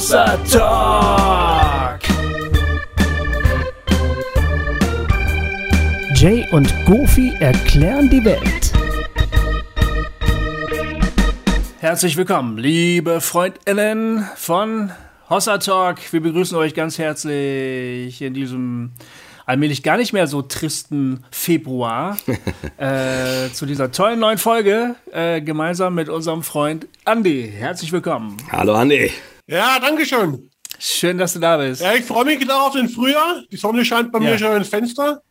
Hossa Talk. Jay und Goofy erklären die Welt. Herzlich willkommen, liebe FreundInnen von Hossa Talk. Wir begrüßen euch ganz herzlich in diesem allmählich gar nicht mehr so tristen Februar äh, zu dieser tollen neuen Folge äh, gemeinsam mit unserem Freund Andy. Herzlich willkommen. Hallo Andy. Ja, danke schön. Schön, dass du da bist. Ja, ich freue mich genau auf den Frühjahr. Die Sonne scheint bei Ja. mir schon ins Fenster.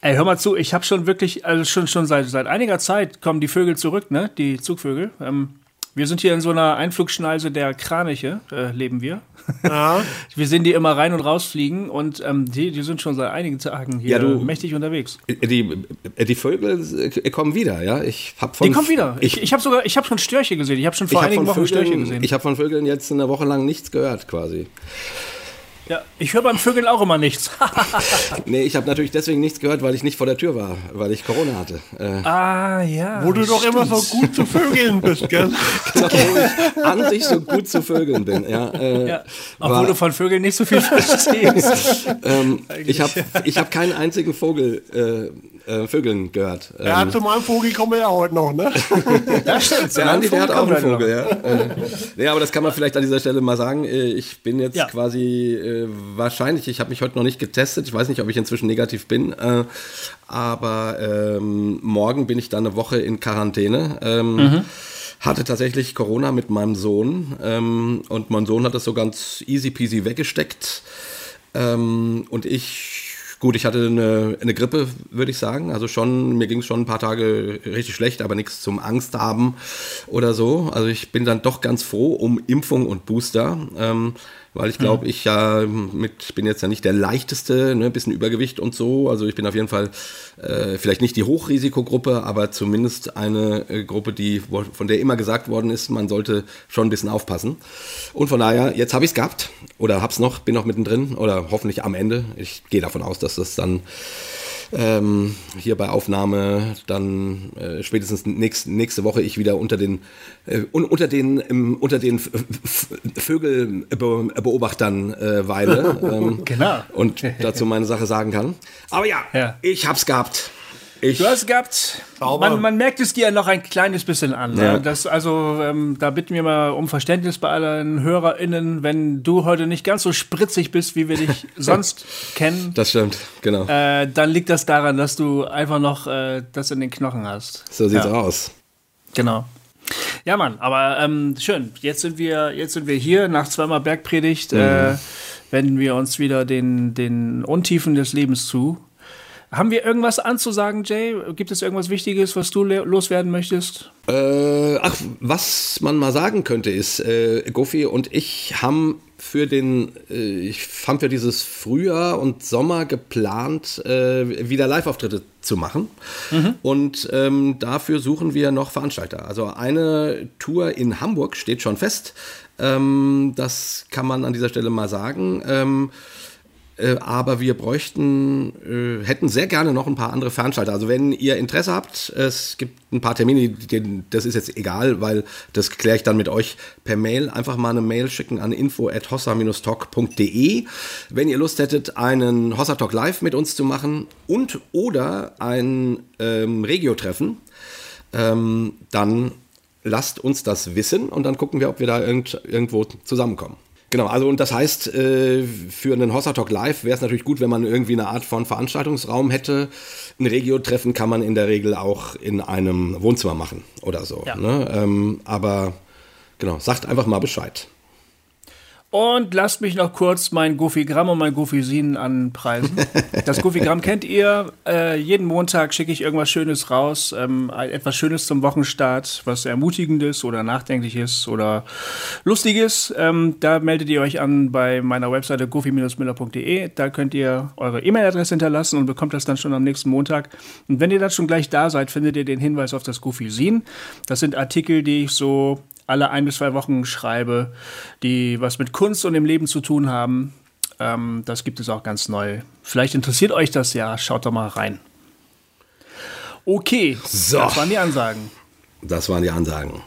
Ey, hör mal zu, ich habe schon wirklich, also schon, schon seit, seit einiger Zeit kommen die Vögel zurück, ne? Die Zugvögel. Ähm, wir sind hier in so einer Einflugschneise der Kraniche, äh, leben wir. Ja. Wir sehen die immer rein und rausfliegen und ähm, die, die sind schon seit einigen Tagen hier Ja, du- mächtig unterwegs. Die, die Vögel äh, kommen wieder, ja. Ich hab von Die kommen wieder. Ich, Ich, habe sogar, ich habe schon Störche gesehen. Ich habe schon vor einigen von Wochen Störche Vögeln, gesehen. ich habe von Vögeln jetzt eine Woche lang nichts gehört, quasi. Ja, ich höre beim Vögeln auch immer nichts. Nee, ich habe natürlich deswegen nichts gehört, weil ich nicht vor der Tür war, weil ich Corona hatte. Äh, ah, ja. Wo du doch immer so gut zu Vögeln bist, gell? obwohl ich an sich so gut zu Vögeln bin, ja. Äh, Ja, obwohl war- du von Vögeln nicht so viel verstehst. ähm, ich habe ich hab keinen einzigen Vogel, äh, äh, Vögeln gehört. Ähm, Ja, zu meinem Vogel kommen wir ja heute noch, ne? das stimmt. Der Andi, der hat auch einen Vogel, ja. Äh, nee, aber das kann man vielleicht an dieser Stelle mal sagen. Äh, Ich bin jetzt Ja. quasi äh, wahrscheinlich, ich habe mich heute noch nicht getestet. Ich weiß nicht, ob ich inzwischen negativ bin. Äh, aber ähm, morgen bin ich dann eine Woche in Quarantäne. Ähm, Hatte tatsächlich Corona mit meinem Sohn. Ähm, und mein Sohn hat das so ganz easy peasy weggesteckt. Ähm, und ich, gut, ich hatte eine, eine Grippe, würde ich sagen. Also schon, mir ging es schon ein paar Tage richtig schlecht, aber nichts zum Angst haben oder so. Also ich bin dann doch ganz froh um Impfung und Booster. Ähm, weil ich glaube, ich ja mit, bin jetzt ja nicht der leichteste, ne, bisschen Übergewicht und so. Also ich bin auf jeden Fall äh, vielleicht nicht die Hochrisikogruppe, aber zumindest eine äh, Gruppe, die von der immer gesagt worden ist, man sollte schon ein bisschen aufpassen. Und von daher, jetzt habe ich es gehabt oder hab's noch, bin noch mittendrin oder hoffentlich am Ende. Ich gehe davon aus, dass das dann ähm, hier bei Aufnahme dann äh, spätestens nächst, nächste Woche ich wieder unter den äh, un, unter den ähm, unter den Vögelbeobachtern äh, weile ähm, Genau. und dazu meine Sache sagen kann. Aber ja, Ja. ich hab's gehabt. Ich, Du hast gehabt. Man, man merkt es dir noch ein kleines bisschen an. Ja. Ne? Das, also, ähm, da bitten wir mal um Verständnis bei allen HörerInnen, wenn du heute nicht ganz so spritzig bist, wie wir dich sonst kennen. das stimmt, genau. Äh, dann liegt das daran, dass du einfach noch äh, das in den Knochen hast. so sieht's ja. aus. Genau. Ja, Mann, aber ähm, schön. Jetzt sind wir, jetzt sind wir hier nach zweimal Bergpredigt, äh, wenden wir uns wieder den, den Untiefen des Lebens zu. Haben wir irgendwas anzusagen, Jay? Gibt es irgendwas Wichtiges, was du loswerden möchtest? Äh, ach, was man mal sagen könnte ist, äh, Gofi und ich haben für den, äh, ich haben für dieses Frühjahr und Sommer geplant, äh, wieder Live-Auftritte zu machen. Und ähm, dafür suchen wir noch Veranstalter. Also eine Tour in Hamburg steht schon fest. Ähm, das kann man an dieser Stelle mal sagen. Ähm, äh, aber wir bräuchten, äh, hätten sehr gerne noch ein paar andere Veranstalter. Also wenn ihr Interesse habt, es gibt ein paar Termine, die, das ist jetzt egal, weil das kläre ich dann mit euch per Mail. Einfach mal eine Mail schicken an info@hossa-talk.de, wenn ihr Lust hättet, einen Hossa Talk Live mit uns zu machen und oder ein ähm, Regio-Treffen, ähm, dann lasst uns das wissen und dann gucken wir, ob wir da irgend, irgendwo zusammenkommen. Genau, also und das heißt, äh, für einen Hossa Talk Live wäre es natürlich gut, wenn man irgendwie eine Art von Veranstaltungsraum hätte. Ein Regio-Treffen kann man in der Regel auch in einem Wohnzimmer machen oder so. Ja. Ne? Ähm, aber genau, sagt einfach mal Bescheid. Und lasst mich noch kurz mein Goofy-Gramm und mein Goofy-Sin anpreisen. Das Goofy-Gramm kennt ihr. Äh, jeden Montag schicke ich irgendwas Schönes raus. Ähm, etwas Schönes zum Wochenstart, was Ermutigendes oder Nachdenkliches oder Lustiges. Ähm, da meldet ihr euch an bei meiner Webseite goofy-miller.de. Da könnt ihr eure E-Mail-Adresse hinterlassen und bekommt das dann schon am nächsten Montag. Und wenn ihr dann schon gleich da seid, findet ihr den Hinweis auf das Goofy-Sin. Das sind Artikel, die ich so alle ein bis zwei Wochen schreibe, die was mit Kunst und dem Leben zu tun haben. Ähm, das gibt es auch ganz neu. Vielleicht interessiert euch das ja. Schaut doch mal rein. Okay, So. das waren die Ansagen. Das waren die Ansagen.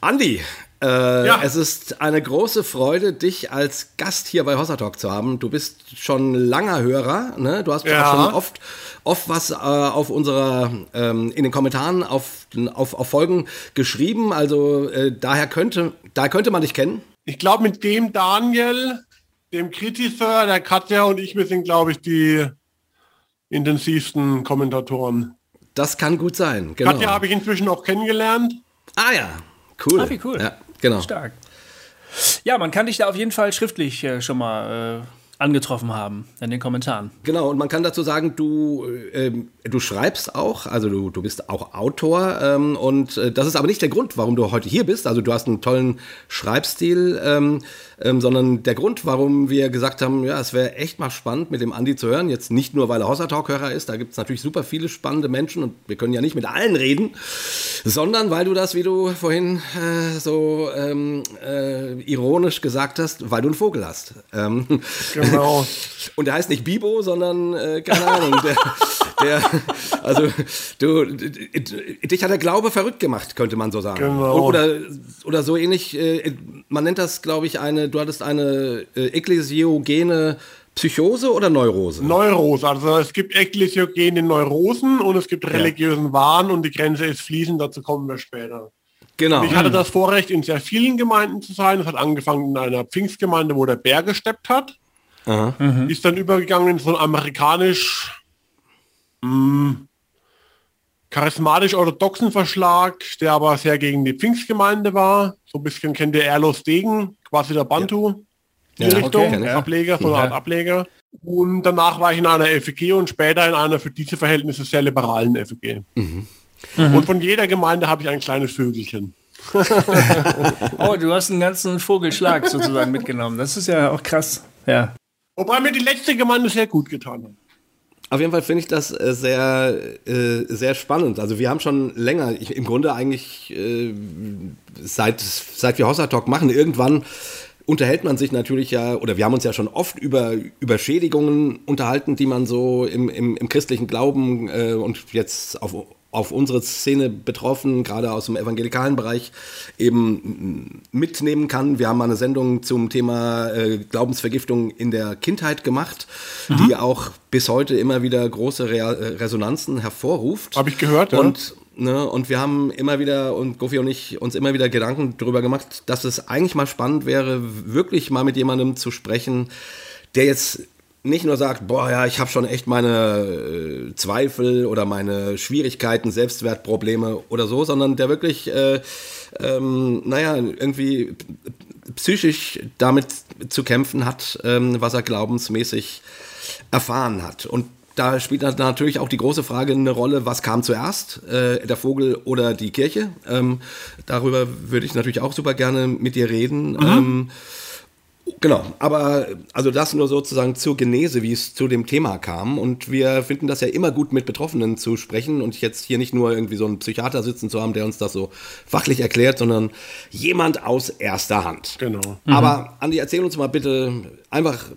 Andi, Äh, Ja. Es ist eine große Freude, dich als Gast hier bei Hossa Talk zu haben. Du bist schon langer Hörer, ne? Du hast Ja. auch schon oft, oft was äh, auf unserer, ähm, in den Kommentaren auf, auf, auf Folgen geschrieben. Also äh, daher könnte, da könnte man dich kennen. Ich glaube, mit dem Daniel, dem Kritiseur, der Katja und ich, wir sind, glaube ich, die intensivsten Kommentatoren. Das kann gut sein. Genau. Katja habe ich inzwischen auch kennengelernt. ah ja, cool. Ah, wie cool. Ja, genau. Stark. Ja, man kann dich da auf jeden Fall schriftlich äh, schon mal äh, angetroffen haben in den Kommentaren. Genau, und man kann dazu sagen, du, ähm, du schreibst auch, also du, du bist auch Autor ähm, und äh, das ist aber nicht der Grund, warum du heute hier bist. Also du hast einen tollen Schreibstil, ähm, ähm, sondern der Grund, warum wir gesagt haben, ja, es wäre echt mal spannend, mit dem Andi zu hören. Jetzt nicht nur, weil er Hossa Talk-Hörer ist, da gibt es natürlich super viele spannende Menschen und wir können ja nicht mit allen reden, sondern weil du das, wie du vorhin äh, so ähm, äh, ironisch gesagt hast, weil du einen Vogel hast. Ähm, Genau. und der heißt nicht Bibo, sondern, äh, keine Ahnung, der, der, also, du, dich hat der Glaube verrückt gemacht, könnte man so sagen. Genau. Oder, oder so ähnlich, äh, man nennt das, glaube ich, eine, du hattest eine äh, ekklesiogene Psychose oder Neurose? Neurose. Also es gibt ekklesiogene Neurosen und es gibt religiösen Wahn und die Grenze ist fließend, dazu kommen wir später. Genau. Ich hatte das Vorrecht, in sehr vielen Gemeinden zu sein. Es hat angefangen in einer Pfingstgemeinde, wo der Bär gesteppt hat. Ist dann übergegangen in so einen amerikanisch mh, charismatisch-orthodoxen Verschlag, der aber sehr gegen die Pfingstgemeinde war. So ein bisschen kennt ihr Erlos Degen, quasi der Bantu. Die Ja, Richtung, okay. Ableger, so eine Art Ableger. Und danach war ich in einer FEG und später in einer für diese Verhältnisse sehr liberalen FEG. Und von jeder Gemeinde habe ich ein kleines Vögelchen. Oh, du hast einen ganzen Vogelschlag sozusagen mitgenommen. Das ist ja auch krass. Ja. Wobei mir die letzte Gemeinde sehr gut getan hat. Auf jeden Fall finde ich das äh, sehr, äh, sehr spannend. Also wir haben schon länger, ich, im Grunde eigentlich äh, seit, seit wir Hossa Talk machen, irgendwann unterhält man sich natürlich ja, oder wir haben uns ja schon oft über, über Schädigungen unterhalten, die man so im, im, im christlichen Glauben äh, und jetzt auf, auf unsere Szene betroffen, gerade aus dem evangelikalen Bereich, eben mitnehmen kann. Wir haben mal eine Sendung zum Thema äh, Glaubensvergiftung in der Kindheit gemacht, die auch bis heute immer wieder große Re Resonanzen hervorruft. Habe ich gehört, ja. Und Ne, und wir haben immer wieder, und Gofi und ich, uns immer wieder Gedanken darüber gemacht, dass es eigentlich mal spannend wäre, wirklich mal mit jemandem zu sprechen, der jetzt nicht nur sagt, boah, ja, ich habe schon echt meine äh, Zweifel oder meine Schwierigkeiten, Selbstwertprobleme oder so, sondern der wirklich, äh, ähm, naja, irgendwie psychisch damit zu kämpfen hat, ähm, was er glaubensmäßig erfahren hat. Und da spielt natürlich auch die große Frage eine Rolle, was kam zuerst, äh, der Vogel oder die Kirche? Ähm, darüber würde ich natürlich auch super gerne mit dir reden. Ähm, Genau, aber also das nur sozusagen zur Genese, wie es zu dem Thema kam. Und wir finden das ja immer gut, mit Betroffenen zu sprechen und jetzt hier nicht nur irgendwie so einen Psychiater sitzen zu haben, der uns das so fachlich erklärt, sondern jemand aus erster Hand. Genau. Aber Andi, erzähl uns mal bitte einfach,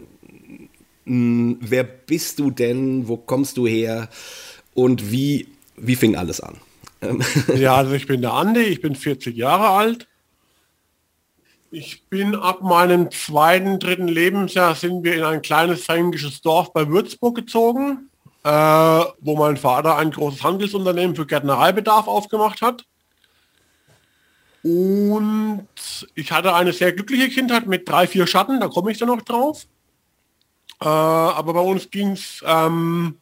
mh, wer bist du denn, wo kommst du her und wie, wie fing alles an? Ja, also ich bin der Andi, ich bin 40 Jahre alt. Ich bin ab meinem zweiten, dritten Lebensjahr sind wir in ein kleines fränkisches Dorf bei Würzburg gezogen, äh, wo mein Vater ein großes Handelsunternehmen für Gärtnereibedarf aufgemacht hat. Und ich hatte eine sehr glückliche Kindheit mit drei, vier Schatten, da komme ich dann noch drauf. Äh, aber bei uns ging es, ähm,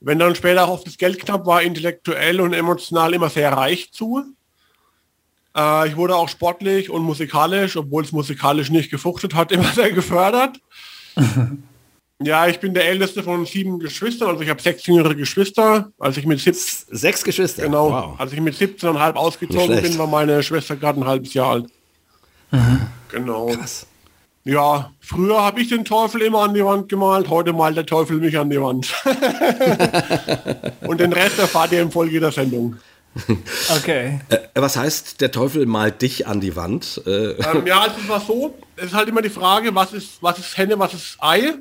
wenn dann später auch auf das Geld knapp war, intellektuell und emotional immer sehr reich zu. Äh, ich wurde auch sportlich und musikalisch, obwohl es musikalisch nicht gefruchtet hat, immer sehr gefördert. ja, ich bin der älteste von sieben Geschwistern, also ich habe sechs jüngere Geschwister. Als ich mit 17, sechs Geschwister. genau, Wow. als ich mit 17,5 ausgezogen schlecht. bin, war meine Schwester gerade ein halbes Jahr alt. Genau. Krass. Ja, früher habe ich den Teufel immer an die Wand gemalt, heute malt der Teufel mich an die Wand. und den Rest erfahrt ihr im Folge der Sendung. Okay. Äh, was heißt, der Teufel malt dich an die Wand? Äh, Ähm, ja, es war so, es ist halt immer die Frage, was ist, was ist Henne, was ist Ei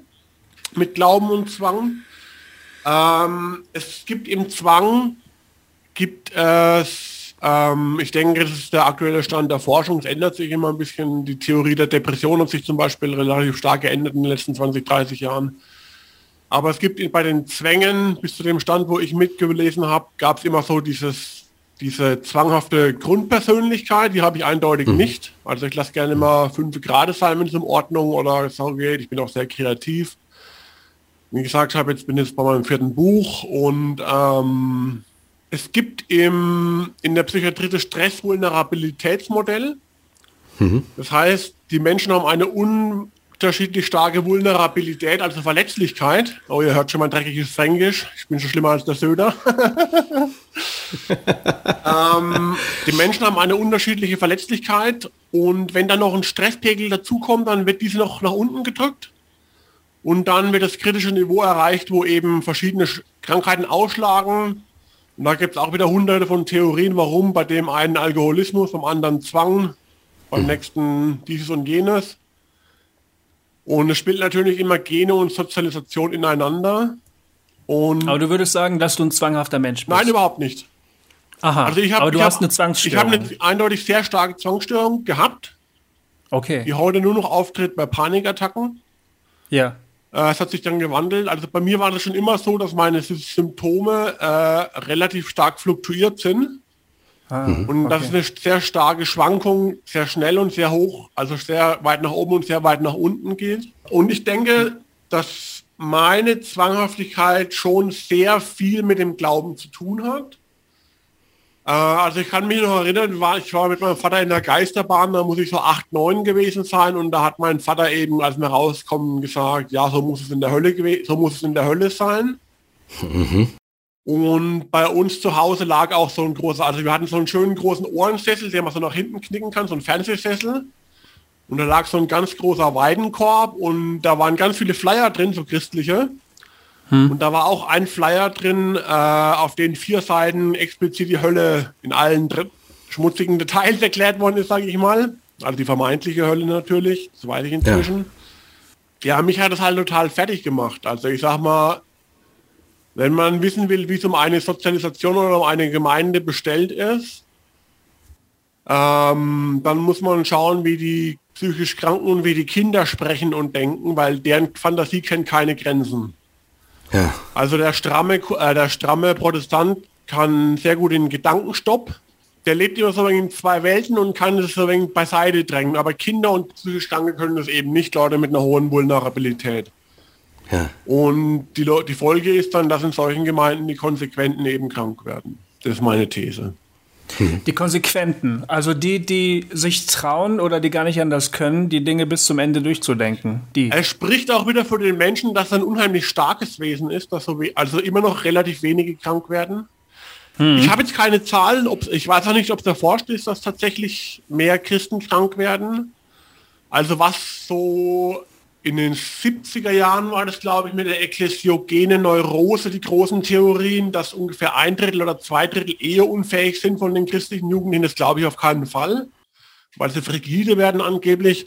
mit Glauben und Zwang. Ähm, es gibt im Zwang, gibt es Ähm, ich denke, das ist der aktuelle Stand der Forschung. Es ändert sich immer ein bisschen. Die Theorie der Depression hat sich zum Beispiel relativ stark geändert in den letzten 20, 30 Jahren. Aber es gibt bei den Zwängen, bis zu dem Stand, wo ich mitgelesen habe, gab es immer so dieses, diese zwanghafte Grundpersönlichkeit, die habe ich eindeutig mhm. nicht. Also ich lasse gerne mal fünf Grade sein, wenn es in Ordnung oder so geht. Ich bin auch sehr kreativ. Wie gesagt habe, jetzt bin jetzt bei meinem vierten Buch und ähm, es gibt im, in der Psychiatrie das Stressvulnerabilitätsmodell. Mhm. Das heißt, die Menschen haben eine unterschiedlich starke Vulnerabilität, also Verletzlichkeit. Oh, ihr hört schon mein dreckiges Fränkisch. Ich bin schon schlimmer als der Söder. ähm, die Menschen haben eine unterschiedliche Verletzlichkeit und wenn dann noch ein Stresspegel dazukommt, dann wird diese noch nach unten gedrückt. Und dann wird das kritische Niveau erreicht, wo eben verschiedene Krankheiten ausschlagen, und da gibt es auch wieder hunderte von Theorien, warum bei dem einen Alkoholismus, beim anderen Zwang, beim mhm. nächsten dieses und jenes. Und es spielt natürlich immer Gene und Sozialisation ineinander. Und Aber du würdest sagen, dass du ein zwanghafter Mensch bist? Nein, überhaupt nicht. Aha, also ich hab, aber du ich hast hab, eine Zwangsstörung. Ich habe eine eindeutig sehr starke Zwangsstörung gehabt. Okay. Die heute nur noch auftritt bei Panikattacken. Ja. Äh, es hat sich dann gewandelt. Also bei mir war das schon immer so, dass meine Symptome äh, relativ stark fluktuiert sind. Ah, und das okay. ist eine sehr starke Schwankung, sehr schnell und sehr hoch, also sehr weit nach oben und sehr weit nach unten geht. Und ich denke, dass meine Zwanghaftigkeit schon sehr viel mit dem Glauben zu tun hat. Äh, also ich kann mich noch erinnern, war, ich war mit meinem Vater in der Geisterbahn, da muss ich so 8, 9 gewesen sein und da hat mein Vater eben, als wir rauskommen, gesagt, ja, so muss es in der Hölle so muss es in der Hölle sein. Mhm. Und bei uns zu Hause lag auch so ein großer, also wir hatten so einen schönen großen Ohrensessel, den man so nach hinten knicken kann, so ein Fernsehsessel. Und da lag so ein ganz großer Weidenkorb und da waren ganz viele Flyer drin, so christliche. Hm. Und da war auch ein Flyer drin, äh, auf den vier Seiten explizit die Hölle in allen schmutzigen Details erklärt worden ist, sage ich mal. Also die vermeintliche Hölle natürlich, das weiß ich inzwischen. Ja. ja, mich hat das halt total fertig gemacht. Also ich sag mal, wenn man wissen will, wie es um eine Sozialisation oder um eine Gemeinde bestellt ist, ähm, dann muss man schauen, wie die psychisch Kranken und wie die Kinder sprechen und denken, weil deren Fantasie kennt keine Grenzen. Ja. Also der stramme, äh, der stramme Protestant kann sehr gut in Gedankenstopp. Der lebt immer so in zwei Welten und kann es so ein wenig beiseite drängen. Aber Kinder und psychisch Kranke können das eben nicht, Leute mit einer hohen Vulnerabilität. Ja. Und die, die Folge ist dann, dass in solchen Gemeinden die Konsequenten eben krank werden. Das ist meine These. Die Konsequenten, also die, die sich trauen oder die gar nicht anders können, die Dinge bis zum Ende durchzudenken. Die. Er spricht auch wieder für den Menschen, dass er ein unheimlich starkes Wesen ist, dass so also immer noch relativ wenige krank werden. Hm. Ich habe jetzt keine Zahlen, ob, ich weiß auch nicht, ob es erforscht ist, dass tatsächlich mehr Christen krank werden. Also was so in den 70er Jahren war das, glaube ich, mit der ekklesiogenen Neurose die großen Theorien, dass ungefähr ein Drittel oder zwei Drittel eheunfähig sind von den christlichen Jugendlichen. Das glaube ich auf keinen Fall, weil sie frigide werden angeblich.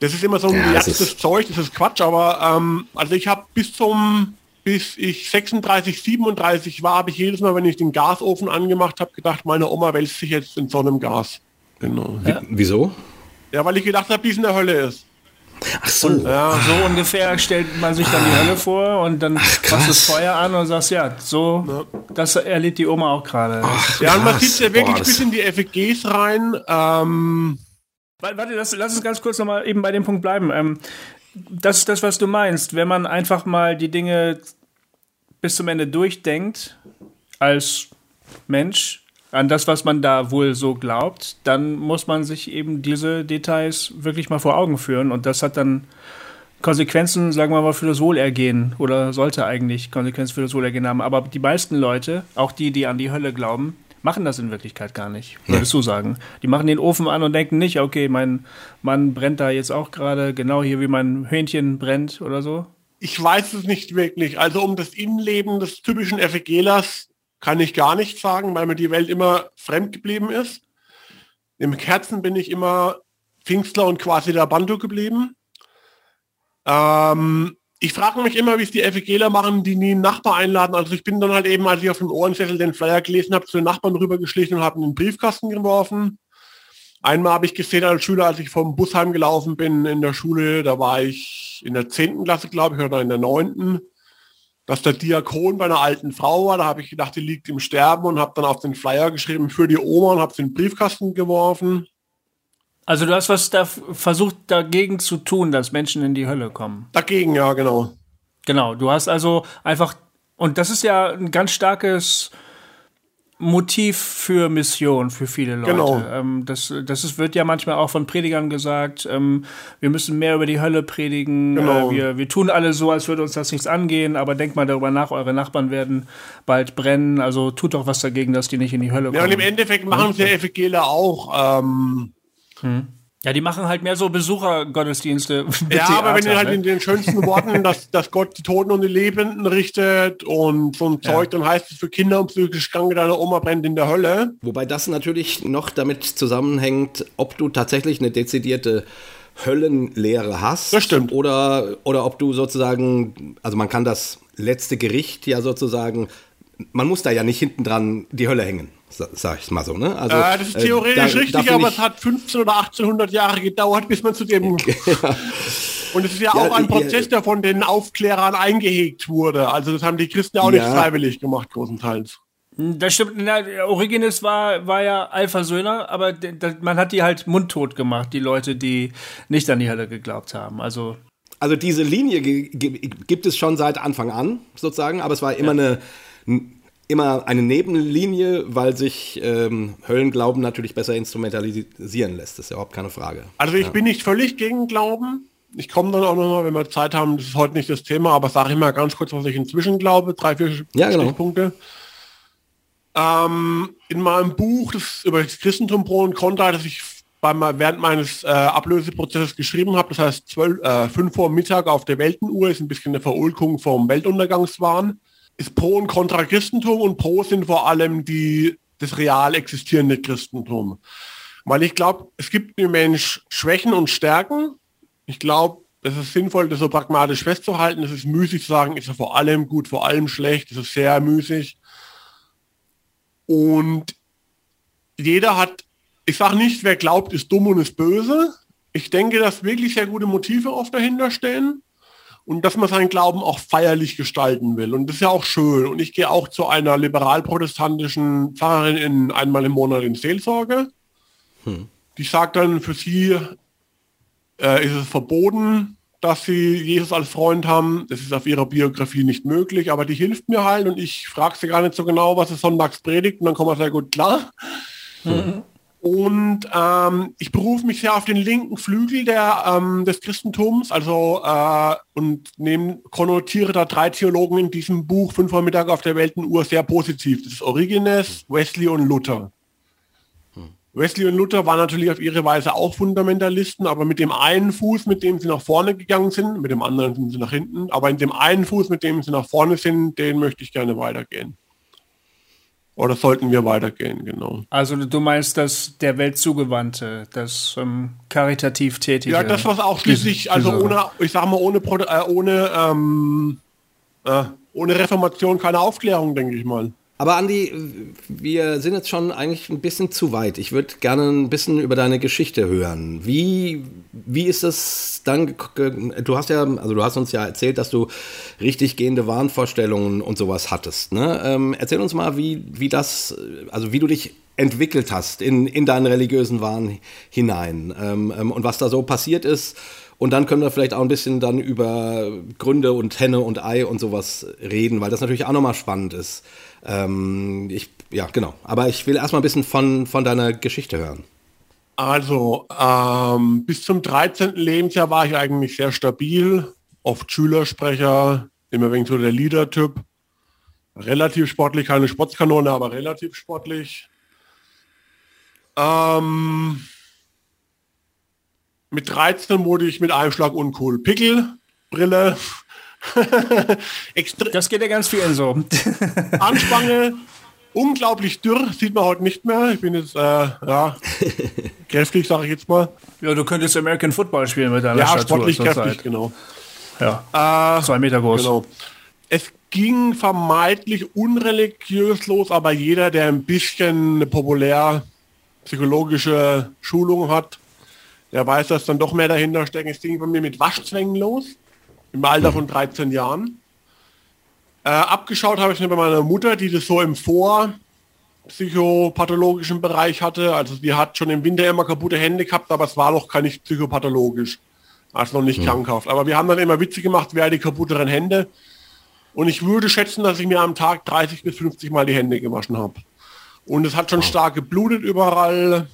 Das ist immer so ein ja, gelatztes Zeug, das ist Quatsch, aber ähm, also ich habe bis zum bis ich 36, 37 war, habe ich jedes Mal, wenn ich den Gasofen angemacht habe, gedacht, meine Oma wälzt sich jetzt in so einem Gas. Genau. Ja. Wieso? Ja, weil ich gedacht habe, wie es in der Hölle ist. Ach so. Und, ja, so ungefähr stellt man sich dann die Hölle vor und dann passt das Feuer an und sagst, ja, so, ja. das erlebt die Oma auch gerade. Ja, und man sieht ja wirklich Boah, bis in die FEGs rein. Ähm, Warte, lass, lass uns ganz kurz nochmal eben bei dem Punkt bleiben. Ähm, das ist das, was du meinst. Wenn man einfach mal die Dinge bis zum Ende durchdenkt, als Mensch, an das, was man da wohl so glaubt, dann muss man sich eben diese Details wirklich mal vor Augen führen. Und das hat dann Konsequenzen, sagen wir mal, für das Wohlergehen oder sollte eigentlich Konsequenzen für das Wohlergehen haben. Aber die meisten Leute, auch die, die an die Hölle glauben, machen das in Wirklichkeit gar nicht, würdest ja. du sagen. Die machen den Ofen an und denken nicht, okay, mein Mann brennt da jetzt auch gerade, genau hier wie mein Hähnchen brennt oder so. Ich weiß es nicht wirklich. Also um das Innenleben des typischen FEGlers kann ich gar nicht sagen, weil mir die Welt immer fremd geblieben ist. Im Herzen bin ich immer Pfingstler und quasi der Bantu geblieben. Ähm, ich frage mich immer, wie es die FEGler machen, die nie einen Nachbar einladen. Also ich bin dann halt eben, als ich auf dem Ohrensessel den Flyer gelesen habe, zu den Nachbarn rübergeschlichen und habe in den Briefkasten geworfen. Einmal habe ich gesehen als Schüler, als ich vom Bus heimgelaufen bin in der Schule, da war ich in der 10. Klasse, glaube ich, oder in der 9., dass der Diakon bei einer alten Frau war. Da habe ich gedacht, die liegt im Sterben und habe dann auf den Flyer geschrieben für die Oma und habe es in den Briefkasten geworfen. Also du hast was da versucht dagegen zu tun, dass Menschen in die Hölle kommen. Dagegen, ja, genau. Genau, du hast also einfach, und das ist ja ein ganz starkes Motiv für Mission für viele Leute. Genau. Ähm, das, das ist, wird ja manchmal auch von Predigern gesagt, ähm, wir müssen mehr über die Hölle predigen. Genau. Äh, wir, wir tun alle so, als würde uns das nichts angehen, aber denkt mal darüber nach, eure Nachbarn werden bald brennen. Also tut doch was dagegen, dass die nicht in die Hölle kommen. Ja, und im Endeffekt machen es ja FEGler auch. Ähm, Ja, die machen halt mehr so Besuchergottesdienste. Ja, aber wenn ihr halt ne? in den schönsten Worten, dass, dass Gott die Toten und die Lebenden richtet und so ein Zeug, dann heißt es für Kinder und psychisch Kranke, deine Oma brennt in der Hölle. Wobei das natürlich noch damit zusammenhängt, ob du tatsächlich eine dezidierte Höllenlehre hast. Das stimmt. Oder, oder ob du sozusagen, also man kann das letzte Gericht ja sozusagen, man muss da ja nicht hinten dran die Hölle hängen, sag ich mal so. Ne? Also, Äh, das ist theoretisch da- da richtig, find aber es hat 15 oder 1800 Jahre gedauert, bis man zu dem... Und es ist ja, Ja, auch ein ja. Prozess, der von den Aufklärern eingehegt wurde. Also das haben die Christen ja auch nicht Ja. freiwillig gemacht, großenteils. Das stimmt. Na, Origenes war, war ja Alpha-Söhner, aber man hat die halt mundtot gemacht, die Leute, die nicht an die Hölle geglaubt haben. Also Also diese Linie gibt es schon seit Anfang an sozusagen, aber es war immer eine immer eine Nebenlinie, weil sich ähm, Höllenglauben natürlich besser instrumentalisieren lässt. Das ist ja überhaupt keine Frage. Also ich bin nicht völlig gegen Glauben. Ich komme dann auch nochmal, wenn wir Zeit haben, das ist heute nicht das Thema, aber sage ich mal ganz kurz, was ich inzwischen glaube, drei, vier Ja, genau. Stichpunkte. Ähm, in meinem Buch das über das Christentum Pro und Contra, das ich beim, während meines äh, Ablöseprozesses geschrieben habe, das heißt 12, äh, 5 Uhr Mittag auf der Weltenuhr, ist ein bisschen eine Verulkung vom Weltuntergangswahn, ist Pro und Contra Christentum und Pro sind vor allem die, das real existierende Christentum. Weil ich glaube, es gibt im Mensch Schwächen und Stärken. Ich glaube, es ist sinnvoll, das so pragmatisch festzuhalten. Es ist müßig zu sagen, ist er vor allem gut, vor allem schlecht. Es ist sehr müßig. Und jeder hat, ich sage nicht, wer glaubt, ist dumm und ist böse. Ich denke, dass wirklich sehr gute Motive oft dahinter stehen und dass man seinen Glauben auch feierlich gestalten will. Und das ist ja auch schön. Und ich gehe auch zu einer liberal-protestantischen Pfarrerin in, einmal im Monat in Seelsorge. Die sagt dann, für sie äh, ist es verboten, dass sie Jesus als Freund haben. Das ist auf ihrer Biografie nicht möglich, aber die hilft mir halt und ich frage sie gar nicht so genau, was es sonntags predigt und dann kommen wir sehr gut klar. Und ähm, ich berufe mich sehr auf den linken Flügel der, ähm, des Christentums, also äh, und nehm, konnotiere da drei Theologen in diesem Buch Fünf Uhr Mittag auf der Weltenuhr sehr positiv. Das ist Origenes, Wesley und Luther. Wesley und Luther waren natürlich auf ihre Weise auch Fundamentalisten, aber mit dem einen Fuß, mit dem sie nach vorne gegangen sind, mit dem anderen sind sie nach hinten, aber in dem einen Fuß, mit dem sie nach vorne sind, den möchte ich gerne weitergehen. Oder sollten wir weitergehen, genau. Also du meinst, dass der Welt zugewandte, das ähm, karitativ tätige. Ja, das was auch schließlich, also ohne, ich sag mal, ohne, äh, ohne, ähm, äh, ohne Reformation keine Aufklärung, denke ich mal. Aber Andi, wir sind jetzt schon eigentlich ein bisschen zu weit. Ich würde gerne ein bisschen über deine Geschichte hören. Wie, wie ist es dann, du hast ja, also du hast uns ja erzählt, dass du richtig gehende Wahnvorstellungen und sowas hattest. Ne? Ähm, erzähl uns mal, wie, wie das, also wie du dich entwickelt hast in, in deinen religiösen Wahn hinein ähm, ähm, und was da so passiert ist. Und dann können wir vielleicht auch ein bisschen dann über Gründe und Henne und Ei und sowas reden, weil das natürlich auch nochmal spannend ist. Ähm, ich, ja, genau. Aber ich will erstmal ein bisschen von, von deiner Geschichte hören. Also, ähm, bis zum 13. Lebensjahr war ich eigentlich sehr stabil, oft Schülersprecher, immer wegen so der Leader-Typ. Relativ sportlich, keine Sportskanone, aber relativ sportlich. Ähm, mit 13 wurde ich mit einem Schlag uncool. Pickel, Brille, Das geht ja ganz vielen so. Anspange, unglaublich dürr, sieht man heute nicht mehr. Ich bin jetzt, äh, ja, kräftig, sage ich jetzt mal. ja, du könntest American Football spielen mit deiner Ja, Statur sportlich kräftig, genau. Ja. Äh, Zwei Meter groß. Genau. Es ging vermeintlich unreligiös los, aber jeder, der ein bisschen eine populär psychologische Schulung hat, der weiß, dass dann doch mehr dahinter steckt. Es ging bei mir mit Waschzwängen los, im Alter von 13 Jahren. Äh, abgeschaut habe ich mir bei meiner Mutter, die das so im vorpsychopathologischen Bereich hatte. Also die hat schon im Winter immer kaputte Hände gehabt, aber es war noch gar nicht psychopathologisch. Also noch nicht mhm. krankhaft. Aber wir haben dann immer Witze gemacht, wer die kaputteren Hände. Und ich würde schätzen, dass ich mir am Tag 30 bis 50 Mal die Hände gewaschen habe. Und es hat schon stark geblutet überall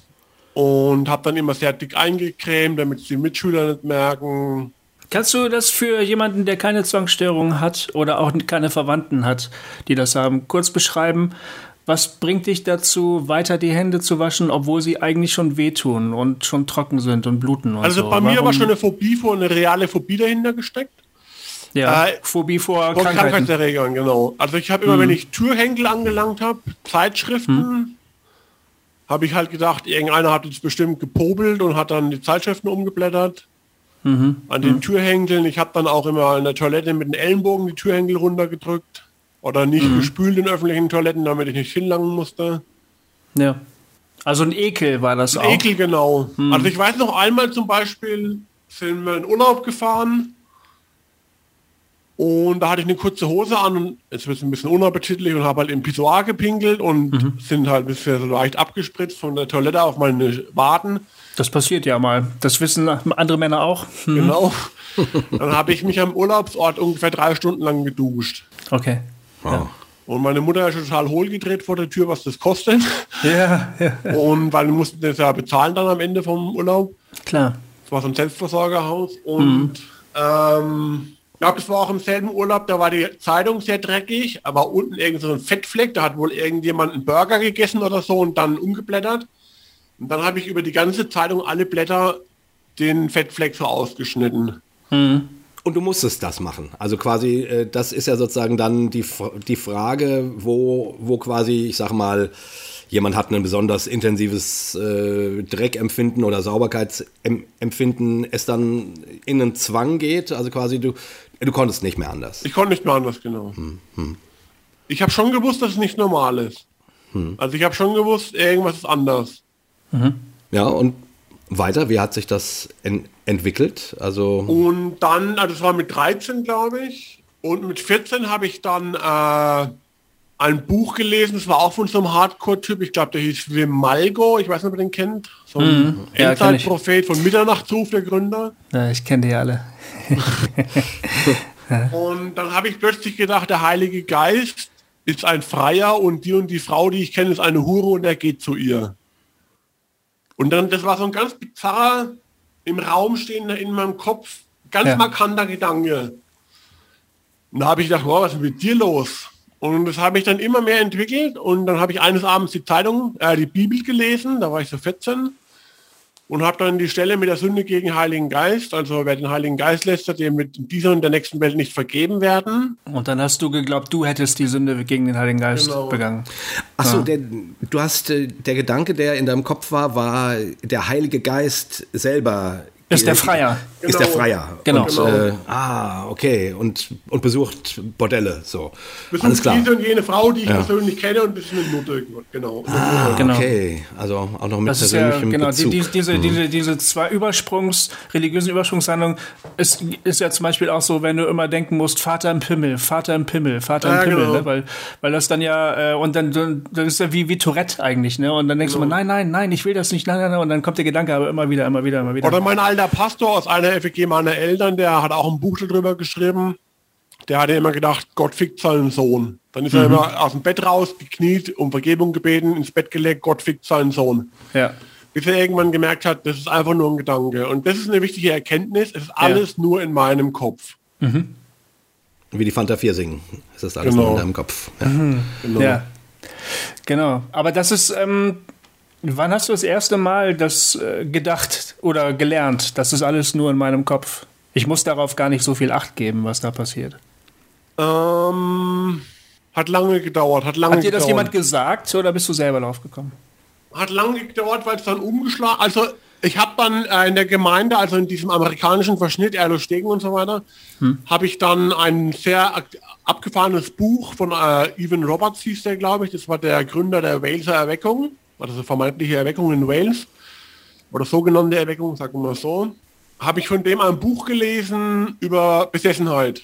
und habe dann immer sehr dick eingecremt, damit die Mitschüler nicht merken. Kannst du das für jemanden, der keine Zwangsstörung hat oder auch keine Verwandten hat, die das haben, kurz beschreiben? Was bringt dich dazu, weiter die Hände zu waschen, obwohl sie eigentlich schon wehtun und schon trocken sind und bluten? Und also so? bei mir Warum? war schon eine Phobie vor, eine reale Phobie dahinter gesteckt. Ja, äh, Phobie vor, vor Krankheiten. Krankheitserregern, genau. Also ich habe immer, mhm. wenn ich Türhänkel angelangt habe, Zeitschriften, mhm. habe ich halt gedacht, irgendeiner hat jetzt bestimmt gepobelt und hat dann die Zeitschriften umgeblättert. Mhm. An den mhm. Türhänkeln. Ich habe dann auch immer in der Toilette mit den Ellenbogen die Türhänkel runtergedrückt. Oder nicht mhm. gespült in öffentlichen Toiletten, damit ich nicht hinlangen musste. Ja. Also ein Ekel war das ein auch. Ekel, genau. Mhm. Also ich weiß noch einmal zum Beispiel, sind wir in Urlaub gefahren und da hatte ich eine kurze Hose an und jetzt wird es ein bisschen unappetitlich und habe halt im Pissoir gepinkelt und mhm. sind halt bisher so leicht abgespritzt von der Toilette auf meine Waden. Das passiert ja mal. Das wissen andere Männer auch. Mhm. Genau. Dann habe ich mich am Urlaubsort ungefähr drei Stunden lang geduscht. Okay. Wow. Ja. Und meine Mutter ist total hohl gedreht vor der Tür, was das kostet. Ja, ja. Und weil wir mussten das ja bezahlen dann am Ende vom Urlaub. Klar. Das war so ein Selbstversorgerhaus. Und mhm. ähm, ich glaube, das war auch im selben Urlaub, da war die Zeitung sehr dreckig, aber unten irgend so ein Fettfleck, da hat wohl irgendjemand einen Burger gegessen oder so und dann umgeblättert. Und dann habe ich über die ganze Zeitung alle Blätter den Fettfleck so ausgeschnitten. Hm. Und du musstest das machen. Also quasi, äh, das ist ja sozusagen dann die, die Frage, wo, wo quasi, ich sag mal, jemand hat ein besonders intensives äh, Dreckempfinden oder Sauberkeitsempfinden, es dann in einen Zwang geht. Also quasi, du, Du konntest nicht mehr anders. Ich konnte nicht mehr anders, genau. Hm, hm. Ich habe schon gewusst, dass es nicht normal ist. Hm. Also ich habe schon gewusst, irgendwas ist anders. Mhm. Ja, und weiter, wie hat sich das en entwickelt? Also und dann, also das war mit 13, glaube ich. Und mit 14 habe ich dann äh, ein Buch gelesen, das war auch von so einem Hardcore-Typ, ich glaube, der hieß Wim Malgo, ich weiß nicht, ob ihr den kennt. So ein mhm. Endzeitprophet von Mitternachtsruf, der Gründer. Ja, ich kenne die alle. und dann habe ich plötzlich gedacht, der Heilige Geist ist ein Freier und die und die Frau, die ich kenne, ist eine Hure und er geht zu ihr. Und dann, das war so ein ganz bizarrer, im Raum stehender in meinem Kopf, ganz ja. markanter Gedanke. Und da habe ich gedacht, wow, was ist mit dir los? Und das habe ich dann immer mehr entwickelt und dann habe ich eines Abends die Zeitung, äh, die Bibel gelesen, da war ich so 14 und habe dann die Stelle mit der Sünde gegen Heiligen Geist, also wer den Heiligen Geist lästert, dem mit dieser und der nächsten Welt nicht vergeben werden. Und dann hast du geglaubt, du hättest die Sünde gegen den Heiligen Geist genau. begangen. Achso, ja. du hast äh, der Gedanke, der in deinem Kopf war, war der Heilige Geist selber ist der Freier. Ist der genau. Freier. Genau. Und, genau. Äh, ah, okay. Und, und besucht Bordelle. So. Besucht Alles klar. diese und jene Frau, die ich ja. persönlich kenne und das ist eine Nutte. Genau. Ah, genau. okay. Also auch noch mit das persönlichem ja, genau, Bezug. Die, die, diese, hm. diese, diese zwei Übersprungs, religiösen Übersprungshandlungen ist, ist ja zum Beispiel auch so, wenn du immer denken musst, Vater im Pimmel, Vater im Pimmel, Vater im ja, Pimmel. Genau. Ne? Weil, weil das dann ja, äh, und dann, dann ist ja wie, wie Tourette eigentlich. Ne? Und dann denkst genau. du mal, nein, nein, nein, ich will das nicht, nein, nein, nein. Und dann kommt der Gedanke aber immer wieder, immer wieder, immer wieder. Oder mein alter Pastor aus einer FEG meiner Eltern, der hat auch ein Buch darüber geschrieben. Der hatte immer gedacht, Gott fickt seinen Sohn. Dann ist mhm. er immer aus dem Bett raus, gekniet, um Vergebung gebeten, ins Bett gelegt, Gott fickt seinen Sohn. Ja. Bis er irgendwann gemerkt hat, das ist einfach nur ein Gedanke. Und das ist eine wichtige Erkenntnis, es ist alles ja. nur in meinem Kopf. Mhm. Wie die Fanta 4 singen. Es ist alles genau. nur in deinem Kopf. Ja. Mhm. Genau. ja. Genau. Aber das ist, ähm, Wann hast du das erste Mal das äh, gedacht oder gelernt? Das ist alles nur in meinem Kopf. Ich muss darauf gar nicht so viel Acht geben, was da passiert. Ähm, hat lange gedauert. Hat, lange hat dir das jemand gesagt oder bist du selber drauf gekommen? Hat lange gedauert, weil es dann umgeschlagen. Also ich habe dann äh, in der Gemeinde, also in diesem amerikanischen Verschnitt, Erlostegen und so weiter, hm. habe ich dann ein sehr abgefahrenes Buch von äh, Evan Roberts hieß der, glaube ich. Das war der Gründer der Waleser Erweckung, also vermeintliche Erweckung in Wales oder sogenannte Erweckung, sagen wir mal so. Habe ich von dem ein Buch gelesen über Besessenheit.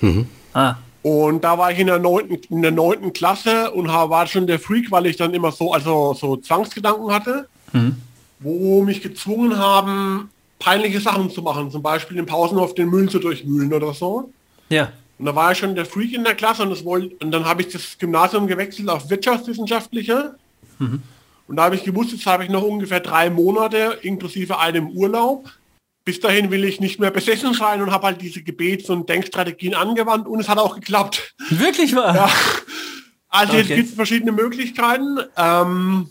Mhm. Ah. Und da war ich in der neunten, in der neunten Klasse und war schon der Freak, weil ich dann immer so, also so Zwangsgedanken hatte. Mhm wo mich gezwungen haben, peinliche Sachen zu machen, zum Beispiel in Pausen auf den Müll zu durchmühlen oder so. Ja. Und da war ich schon der Freak in der Klasse und, das wollte, und dann habe ich das Gymnasium gewechselt auf Wirtschaftswissenschaftliche. Mhm. Und da habe ich gewusst, jetzt habe ich noch ungefähr drei Monate inklusive einem Urlaub. Bis dahin will ich nicht mehr besessen sein und habe halt diese Gebets- und Denkstrategien angewandt und es hat auch geklappt. Wirklich wahr? Ja. Also okay. jetzt gibt es verschiedene Möglichkeiten. Ähm,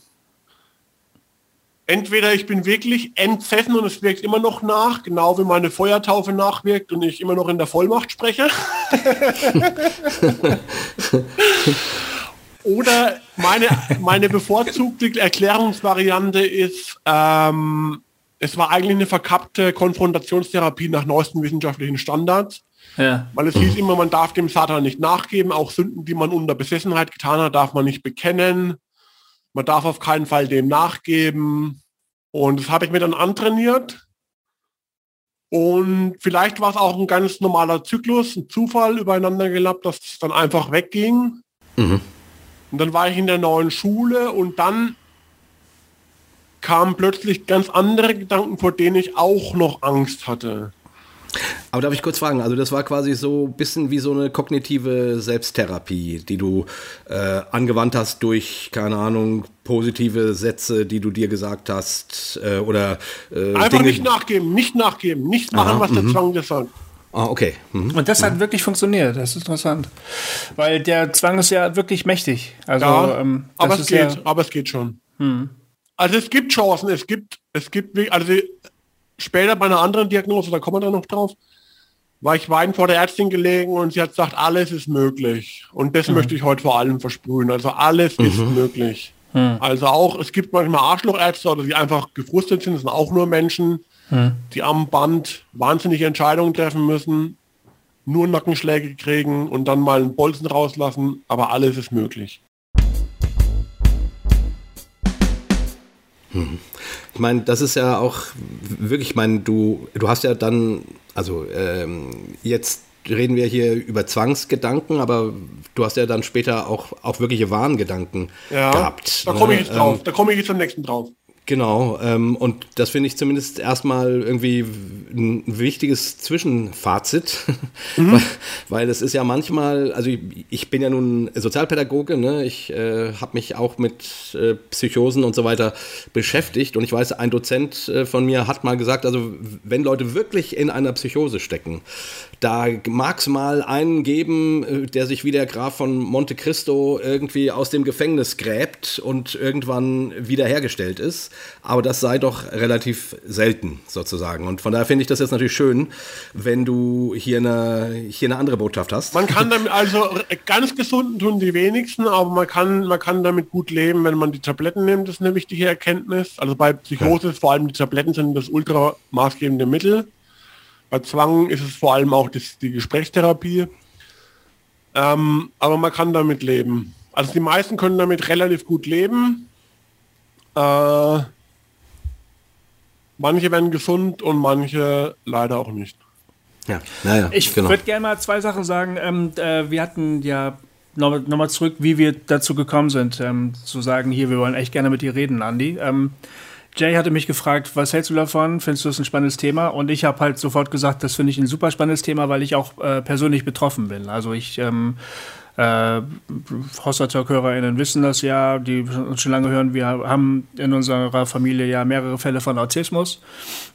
entweder ich bin wirklich entsessen und es wirkt immer noch nach, genau wie meine Feuertaufe nachwirkt und ich immer noch in der Vollmacht spreche. Oder meine, meine bevorzugte Erklärungsvariante ist, ähm, es war eigentlich eine verkappte Konfrontationstherapie nach neuesten wissenschaftlichen Standards. Ja. Weil es hieß immer, man darf dem Satan nicht nachgeben, auch Sünden, die man unter Besessenheit getan hat, darf man nicht bekennen. Man darf auf keinen Fall dem nachgeben. Und das habe ich mir dann antrainiert. Und vielleicht war es auch ein ganz normaler Zyklus, ein Zufall übereinander gelappt, dass es dann einfach wegging. Mhm. Und dann war ich in der neuen Schule und dann kamen plötzlich ganz andere Gedanken, vor denen ich auch noch Angst hatte. Aber darf ich kurz fragen, also das war quasi so ein bisschen wie so eine kognitive Selbsttherapie, die du äh, angewandt hast durch, keine Ahnung, positive Sätze, die du dir gesagt hast äh, oder äh, Einfach Dinge nicht nachgeben, nicht nachgeben, nichts machen, Aha, was der mhm. Zwang dir sagt. Ah, okay. Mhm. Und das hat mhm. wirklich funktioniert. Das ist interessant. Weil der Zwang ist ja wirklich mächtig. Also, ja, ähm, aber es geht, ja aber es geht schon. Mhm. Also es gibt Chancen, es gibt, es gibt, also später bei einer anderen Diagnose, da kommen wir dann noch drauf, war ich wein vor der Ärztin gelegen und sie hat gesagt, alles ist möglich. Und das mhm. möchte ich heute vor allem versprühen. Also alles mhm. ist möglich. Mhm. Also auch, es gibt manchmal Arschlochärzte oder die einfach gefrustet sind, das sind auch nur Menschen, mhm. die am Band wahnsinnige Entscheidungen treffen müssen, nur Nackenschläge kriegen und dann mal einen Bolzen rauslassen, aber alles ist möglich. Mhm. Ich meine, das ist ja auch wirklich, ich meine, du, du hast ja dann, also ähm, jetzt reden wir hier über Zwangsgedanken, aber du hast ja dann später auch, auch wirkliche Wahngedanken ja, gehabt. Da komme ich ne? jetzt drauf, ähm, da komme ich jetzt am nächsten drauf. Genau, ähm, und das finde ich zumindest erstmal irgendwie ein wichtiges Zwischenfazit, mhm. weil, weil es ist ja manchmal, also ich, ich bin ja nun Sozialpädagoge, ne? ich äh, habe mich auch mit äh, Psychosen und so weiter beschäftigt und ich weiß, ein Dozent äh, von mir hat mal gesagt, also wenn Leute wirklich in einer Psychose stecken, da mag es mal einen geben, äh, der sich wie der Graf von Monte Cristo irgendwie aus dem Gefängnis gräbt und irgendwann wiederhergestellt ist. Aber das sei doch relativ selten sozusagen. Und von daher finde ich das jetzt natürlich schön, wenn du hier eine, hier eine andere Botschaft hast. Man kann damit, also ganz gesunden tun die wenigsten, aber man kann, man kann damit gut leben, wenn man die Tabletten nimmt. Das ist eine wichtige Erkenntnis. Also bei Psychose ja. vor allem die Tabletten sind das ultra maßgebende Mittel. Bei Zwang ist es vor allem auch das, die Gesprächstherapie. Ähm, aber man kann damit leben. Also die meisten können damit relativ gut leben. Äh, manche werden gesund und manche leider auch nicht. Ja, naja, ich genau. würde gerne mal zwei Sachen sagen. Ähm, äh, wir hatten ja nochmal noch zurück, wie wir dazu gekommen sind, ähm, zu sagen, hier, wir wollen echt gerne mit dir reden, Andi. Ähm, Jay hatte mich gefragt, was hältst du davon? Findest du das ein spannendes Thema? Und ich habe halt sofort gesagt, das finde ich ein super spannendes Thema, weil ich auch äh, persönlich betroffen bin. Also ich ähm, äh, HorstTalk-HörerInnen wissen das ja, die uns schon lange hören. Wir haben in unserer Familie ja mehrere Fälle von Autismus.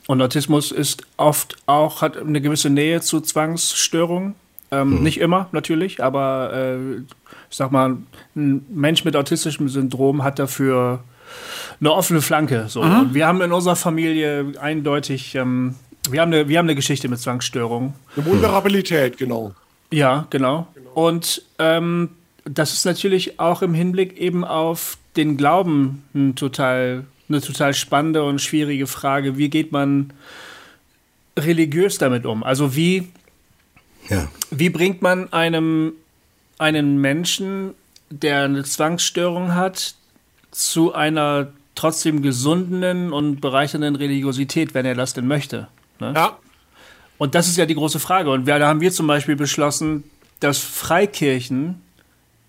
Und Autismus ist oft auch, hat eine gewisse Nähe zu Zwangsstörungen. Ähm, mhm. Nicht immer, natürlich, aber äh, ich sag mal, ein Mensch mit autistischem Syndrom hat dafür eine offene Flanke. So. Mhm. Und wir haben in unserer Familie eindeutig, ähm, wir, haben eine, wir haben eine Geschichte mit Zwangsstörungen. Eine Vulnerabilität, genau. Ja, genau. Und ähm, das ist natürlich auch im Hinblick eben auf den Glauben ein total, eine total spannende und schwierige Frage. Wie geht man religiös damit um? Also wie, ja. wie bringt man einem einen Menschen, der eine Zwangsstörung hat, zu einer trotzdem gesunden und bereichernden Religiosität, wenn er das denn möchte? Ne? Ja. Und das ist ja die große Frage. Und wir, da haben wir zum Beispiel beschlossen, dass Freikirchen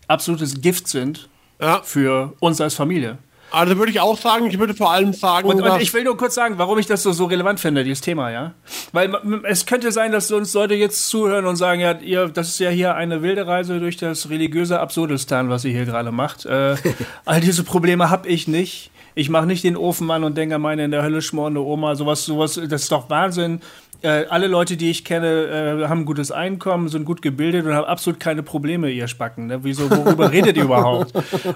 absolutes Gift sind ja. für uns als Familie. Also würde ich auch sagen, ich würde vor allem sagen. Und, und ich will nur kurz sagen, warum ich das so, so relevant finde, dieses Thema, ja. Weil es könnte sein, dass uns Leute jetzt zuhören und sagen, ja, ihr, das ist ja hier eine wilde Reise durch das religiöse Absurdistan, was ihr hier gerade macht. Äh, all diese Probleme habe ich nicht. Ich mache nicht den Ofen an und denke an meine in der Hölle schmorende Oma. Sowas, sowas, das ist doch Wahnsinn äh, alle Leute, die ich kenne, äh, haben ein gutes Einkommen, sind gut gebildet und haben absolut keine Probleme, ihr Spacken. Ne? Wieso, worüber redet ihr überhaupt?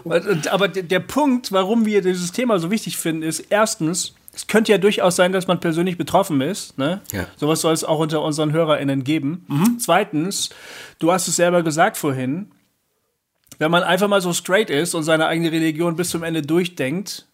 Aber der Punkt, warum wir dieses Thema so wichtig finden, ist erstens, es könnte ja durchaus sein, dass man persönlich betroffen ist. Ne? Ja. Sowas soll es auch unter unseren HörerInnen geben. Mhm. Zweitens, du hast es selber gesagt vorhin, wenn man einfach mal so straight ist und seine eigene Religion bis zum Ende durchdenkt,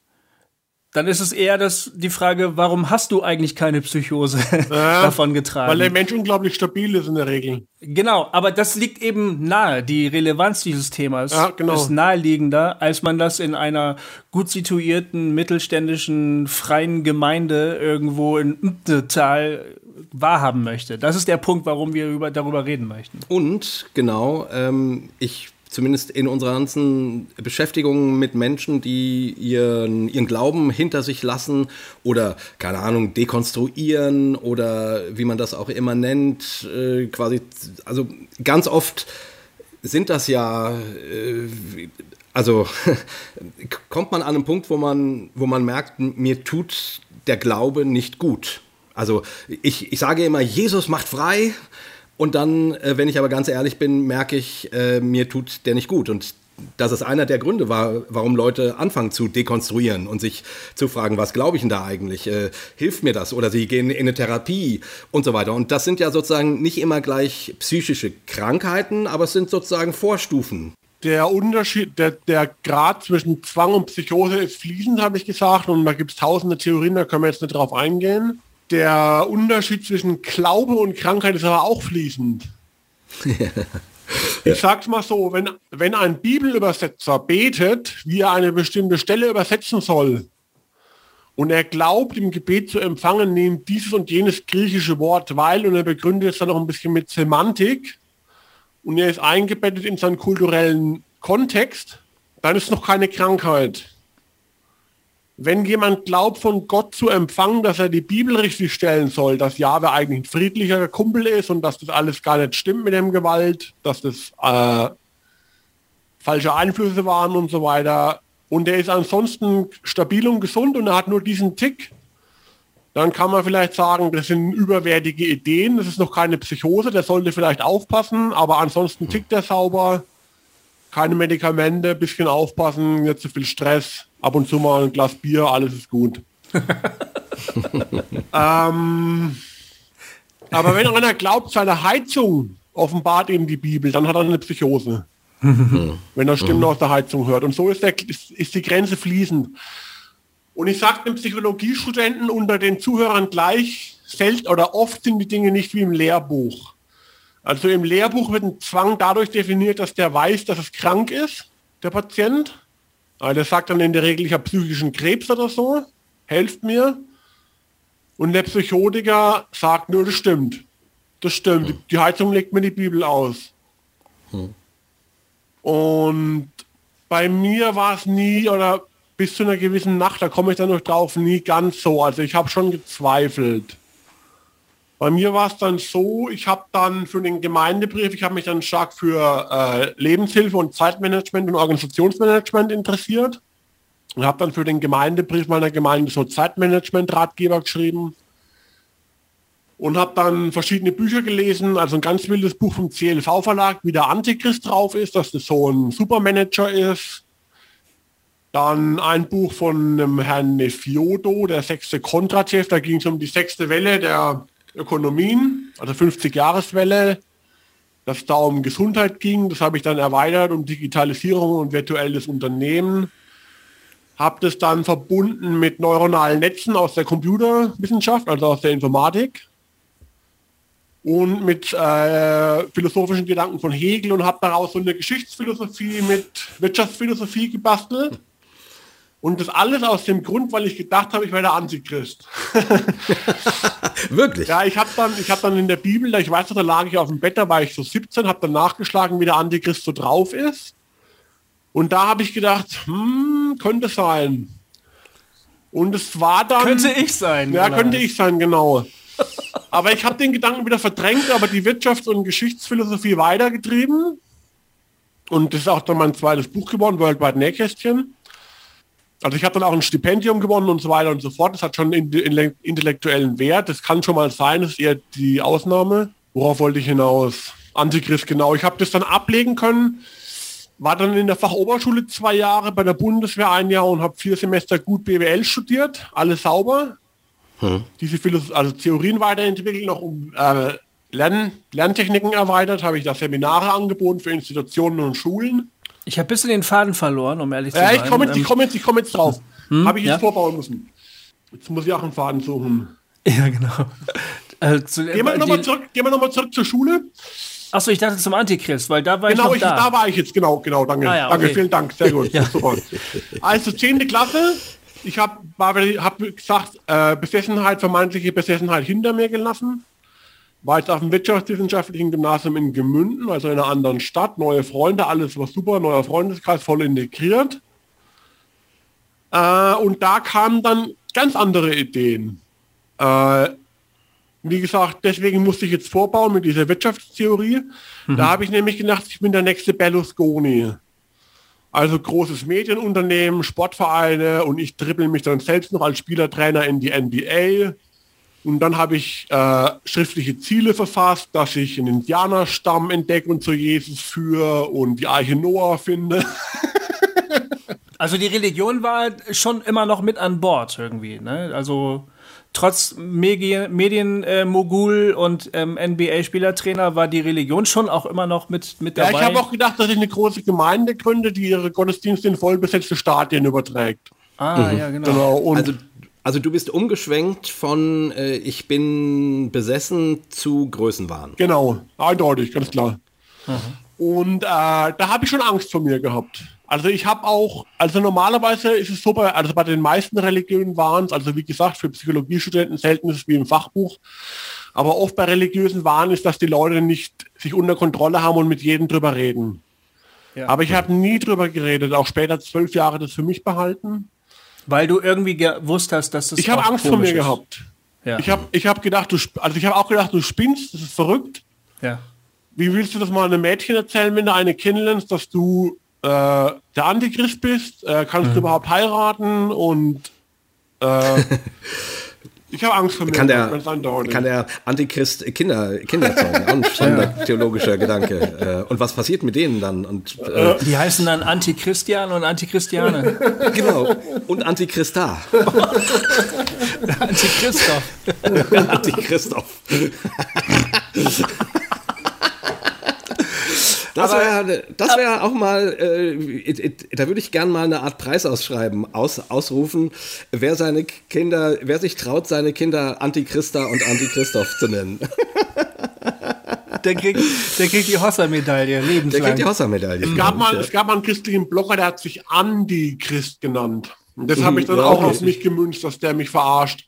dann ist es eher das, die Frage, warum hast du eigentlich keine Psychose ja, davon getragen? Weil der Mensch unglaublich stabil ist in der Regel. Genau, aber das liegt eben nahe. Die Relevanz dieses Themas ja, genau. ist naheliegender, als man das in einer gut situierten, mittelständischen, freien Gemeinde irgendwo in Tal wahrhaben möchte. Das ist der Punkt, warum wir über, darüber reden möchten. Und genau, ähm, ich zumindest in unserer ganzen Beschäftigung mit Menschen, die ihren, ihren Glauben hinter sich lassen oder, keine Ahnung, dekonstruieren oder wie man das auch immer nennt, äh, quasi, also ganz oft sind das ja, äh, also kommt man an einen Punkt, wo man, wo man merkt, mir tut der Glaube nicht gut. Also ich, ich sage immer, Jesus macht frei und dann, äh, wenn ich aber ganz ehrlich bin, merke ich, äh, mir tut der nicht gut. Und dass es einer der Gründe war, warum Leute anfangen zu dekonstruieren und sich zu fragen, was glaube ich denn da eigentlich? Äh, hilft mir das? Oder sie gehen in eine Therapie und so weiter. Und das sind ja sozusagen nicht immer gleich psychische Krankheiten, aber es sind sozusagen Vorstufen. Der Unterschied, der, der Grad zwischen Zwang und Psychose ist fließend, habe ich gesagt. Und da gibt es tausende Theorien, da können wir jetzt nicht drauf eingehen. Der Unterschied zwischen Glaube und Krankheit ist aber auch fließend. Ich sag's mal so, wenn, wenn ein Bibelübersetzer betet, wie er eine bestimmte Stelle übersetzen soll, und er glaubt, im Gebet zu empfangen, nimmt dieses und jenes griechische Wort, weil, und er begründet es dann noch ein bisschen mit Semantik, und er ist eingebettet in seinen kulturellen Kontext, dann ist noch keine Krankheit. Wenn jemand glaubt, von Gott zu empfangen, dass er die Bibel richtig stellen soll, dass Jahwe eigentlich ein friedlicher Kumpel ist und dass das alles gar nicht stimmt mit dem Gewalt, dass das äh, falsche Einflüsse waren und so weiter, und er ist ansonsten stabil und gesund und er hat nur diesen Tick, dann kann man vielleicht sagen, das sind überwertige Ideen, das ist noch keine Psychose, der sollte vielleicht aufpassen, aber ansonsten tickt er sauber, keine Medikamente, bisschen aufpassen, nicht zu viel Stress, ab und zu mal ein Glas Bier, alles ist gut. ähm, aber wenn einer glaubt, seine Heizung offenbart ihm die Bibel, dann hat er eine Psychose. wenn er Stimmen aus der Heizung hört. Und so ist, der, ist die Grenze fließend. Und ich sage den Psychologiestudenten unter den Zuhörern gleich, fällt oder oft sind die Dinge nicht wie im Lehrbuch. Also im Lehrbuch wird ein Zwang dadurch definiert, dass der weiß, dass es krank ist, der Patient. Aber der sagt dann in der Regel, ich habe psychischen Krebs oder so, helft mir. Und der Psychotiker sagt nur, das stimmt. Das stimmt. Hm. Die Heizung legt mir die Bibel aus. Hm. Und bei mir war es nie oder bis zu einer gewissen Nacht, da komme ich dann noch drauf, nie ganz so. Also ich habe schon gezweifelt. Bei mir war es dann so, ich habe dann für den Gemeindebrief, ich habe mich dann stark für äh, Lebenshilfe und Zeitmanagement und Organisationsmanagement interessiert und habe dann für den Gemeindebrief meiner Gemeinde so Zeitmanagement-Ratgeber geschrieben und habe dann verschiedene Bücher gelesen, also ein ganz wildes Buch vom CLV-Verlag, wie der Antichrist drauf ist, dass das so ein Supermanager ist. Dann ein Buch von einem Herrn Nefiodo, der sechste Kontratchef, da ging es um die sechste Welle der Ökonomien, also 50-Jahreswelle, dass da um Gesundheit ging. Das habe ich dann erweitert um Digitalisierung und virtuelles Unternehmen. habe das dann verbunden mit neuronalen Netzen aus der Computerwissenschaft, also aus der Informatik und mit äh, philosophischen Gedanken von Hegel und habe daraus so eine Geschichtsphilosophie mit Wirtschaftsphilosophie gebastelt. Und das alles aus dem Grund, weil ich gedacht habe, ich wäre der Antichrist. Wirklich? Ja, ich habe dann, ich habe dann in der Bibel, ich weiß noch, da lag ich auf dem Bett, da war ich so 17, habe dann nachgeschlagen, wie der Antichrist so drauf ist. Und da habe ich gedacht, hm, könnte sein. Und es war dann. Könnte ich sein. Ja, könnte ich sein, genau. aber ich habe den Gedanken wieder verdrängt, aber die Wirtschafts- und Geschichtsphilosophie weitergetrieben. Und das ist auch dann mein zweites Buch geworden, Worldwide Nähkästchen. Also ich habe dann auch ein Stipendium gewonnen und so weiter und so fort. Das hat schon in, in, intellektuellen Wert. Das kann schon mal sein, das ist eher die Ausnahme. Worauf wollte ich hinaus? Antichrist, genau. Ich habe das dann ablegen können. War dann in der Fachoberschule zwei Jahre, bei der Bundeswehr ein Jahr und habe vier Semester gut BWL studiert. Alles sauber. Hm. Diese Philos also Theorien weiterentwickelt, noch um äh, Lern Lerntechniken erweitert, habe ich da Seminare angeboten für Institutionen und Schulen. Ich habe ein bisschen den Faden verloren, um ehrlich zu ja, sein. Ich komme jetzt, Ähm, ich komm jetzt, ich komm jetzt drauf. Hm, habe ich jetzt ja? vorbauen müssen. Jetzt muss ich auch einen Faden suchen. Ja, genau. Äh, zu, Gehen wir nochmal zurück, gehen wir noch mal zurück zur Schule. Achso, ich dachte zum Antichrist, weil da war Genau, ich noch da. da. war ich jetzt, genau, genau, danke. Ah, ja, Danke, okay. vielen Dank, sehr gut. Ja. Super. Also 10. Klasse, ich habe hab gesagt, äh, Besessenheit, vermeintliche Besessenheit hinter mir gelassen. War jetzt auf dem wirtschaftswissenschaftlichen Gymnasium in Gemünden, also in einer anderen Stadt, neue Freunde, alles war super, neuer Freundeskreis, voll integriert. Äh, und da kamen dann ganz andere Ideen. Äh, wie gesagt, deswegen musste ich jetzt vorbauen mit dieser Wirtschaftstheorie. Da habe ich nämlich gedacht, ich bin der nächste Berlusconi. Also großes Medienunternehmen, Sportvereine und ich dribbel mich dann selbst noch als Spielertrainer in die NBA. Und dann habe ich äh, schriftliche Ziele verfasst, dass ich einen Indianerstamm entdecke und zu Jesus führe und die Arche Noah finde. Also die Religion war schon immer noch mit an Bord irgendwie. Ne? Also trotz Medienmogul und ähm, NBA-Spielertrainer war die Religion schon auch immer noch mit, mit Ja, dabei. ich habe auch gedacht, dass ich eine große Gemeinde gründe, die ihre Gottesdienste in vollbesetzte Stadien überträgt. ah, ja, genau. Genau. Und Also, also du bist umgeschwenkt von äh, ich bin besessen zu Größenwahn. Genau, eindeutig, ganz klar. Und äh, da habe ich schon Angst vor mir gehabt. Also ich habe auch, also normalerweise ist es so, bei, also bei den meisten Religionen waren es, also wie gesagt, für Psychologiestudenten selten ist es wie im Fachbuch, aber oft bei religiösen Wahn ist, dass die Leute nicht sich unter Kontrolle haben und mit jedem drüber reden. Ja. Aber ich habe nie drüber geredet, auch später zwölf Jahre das für mich behalten. Weil du irgendwie gewusst hast, dass das Ich habe Angst vor mir ist. gehabt. Ja. Ich habe ich hab gedacht, du, also ich habe auch gedacht, du spinnst, das ist verrückt. ja. Wie willst du das mal einem Mädchen erzählen, wenn du eine kennenlernst, dass du äh, der Antichrist bist? Äh, kannst Mhm. du überhaupt heiraten? Und äh, ich habe Angst vor mir. Kann der, kann der Antichrist Kinder, Kinder zeugen? Auch ein spannender theologischer Gedanke. Äh, Und was passiert mit denen dann? Und, äh, Die heißen dann Antichristian und Antichristiane. genau. Und Antichrista. Antichristoff. Antichristoff. Das wäre das wär auch mal, äh, it- it- da würde ich gern mal eine Art Preis ausschreiben, aus, ausrufen, wer seine Kinder, wer sich traut, seine Kinder Antichrista und Antichristoff zu nennen. Der kriegt, der kriegt die Hossa-Medaille, Der lebenslang. kriegt die Hossa-Medaille. es, gab mal, es gab mal einen christlichen Blogger, der hat sich Antichrist genannt. Und das habe ich dann ja, auch okay. auf mich gemünzt, dass der mich verarscht.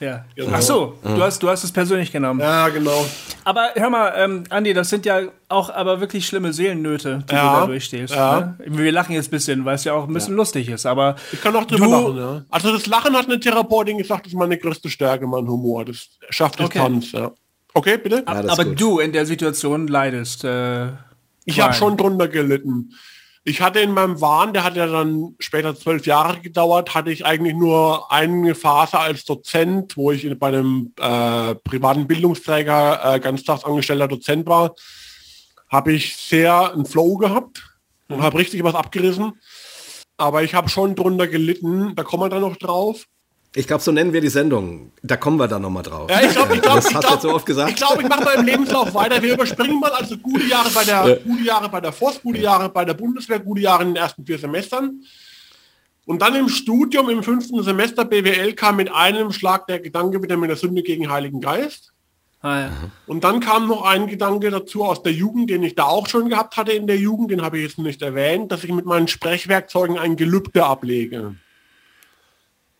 Ja. Genau. Ach so, du hast, du hast es persönlich genommen. Ja, genau. Aber hör mal, ähm, Andi, das sind ja auch aber wirklich schlimme Seelennöte, die Ja, du da durchstehst. ja. Ne? Wir lachen jetzt ein bisschen, weil es ja auch ein bisschen lustig ist, aber Ich kann auch drüber lachen, ja. Also das Lachen hat eine Therapeutin gesagt, das ist meine größte Stärke, mein Humor. Das schafft Distanz, ja. Okay, bitte? Ja, das ist aber gut. du in der Situation leidest. Äh, Ich habe schon drunter gelitten. Ich hatte in meinem Wahn, der hat ja dann später zwölf Jahre gedauert, hatte ich eigentlich nur eine Phase als Dozent, wo ich bei einem äh, privaten Bildungsträger äh, ganztagsangestellter Dozent war, habe ich sehr einen Flow gehabt und habe richtig was abgerissen. Aber ich habe schon drunter gelitten, da kommen wir dann noch drauf. Ich glaube, so nennen wir die Sendung. Da kommen wir dann nochmal drauf. Ja, ich glaube, ich glaube, das ich hast du glaube, so oft gesagt. ich, glaub, ich mache mal im Lebenslauf weiter. Wir überspringen mal also gute Jahre bei der, gute Jahre bei der Forst, gute Jahre bei der Bundeswehr, gute Jahre in den ersten vier Semestern. Und dann im Studium im fünften Semester BWL kam mit einem Schlag der Gedanke wieder mit der Sünde gegen Heiligen Geist. Ah, ja. Und dann kam noch ein Gedanke dazu aus der Jugend, den ich da auch schon gehabt hatte in der Jugend, den habe ich jetzt nicht erwähnt, dass ich mit meinen Sprechwerkzeugen ein Gelübde ablege.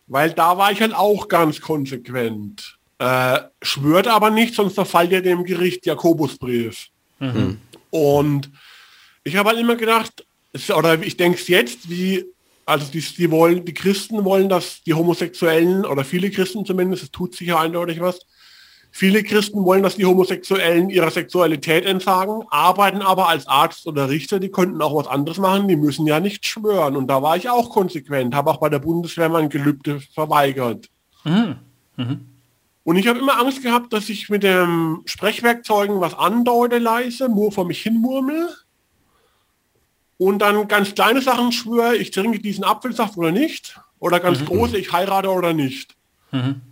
Weil da war ich halt auch ganz konsequent. Äh, schwört aber nicht, sonst verfallt ihr dem Gericht Jakobusbrief. Mhm. Und ich habe halt immer gedacht, oder ich denke es jetzt, wie also die, die, wollen, die Christen wollen, dass die Homosexuellen, oder viele Christen zumindest, es tut sicher eindeutig was, viele Christen wollen, dass die Homosexuellen ihrer Sexualität entsagen, arbeiten aber als Arzt oder Richter, die könnten auch was anderes machen, die müssen ja nicht schwören. Und da war ich auch konsequent, habe auch bei der Bundeswehr mein Gelübde verweigert. Mhm. Mhm. Und ich habe immer Angst gehabt, dass ich mit dem Sprechwerkzeugen was andeute leise, nur vor mich hin murmel und dann ganz kleine Sachen schwöre, ich trinke diesen Apfelsaft oder nicht. Oder ganz mhm. große, ich heirate oder nicht. Mhm.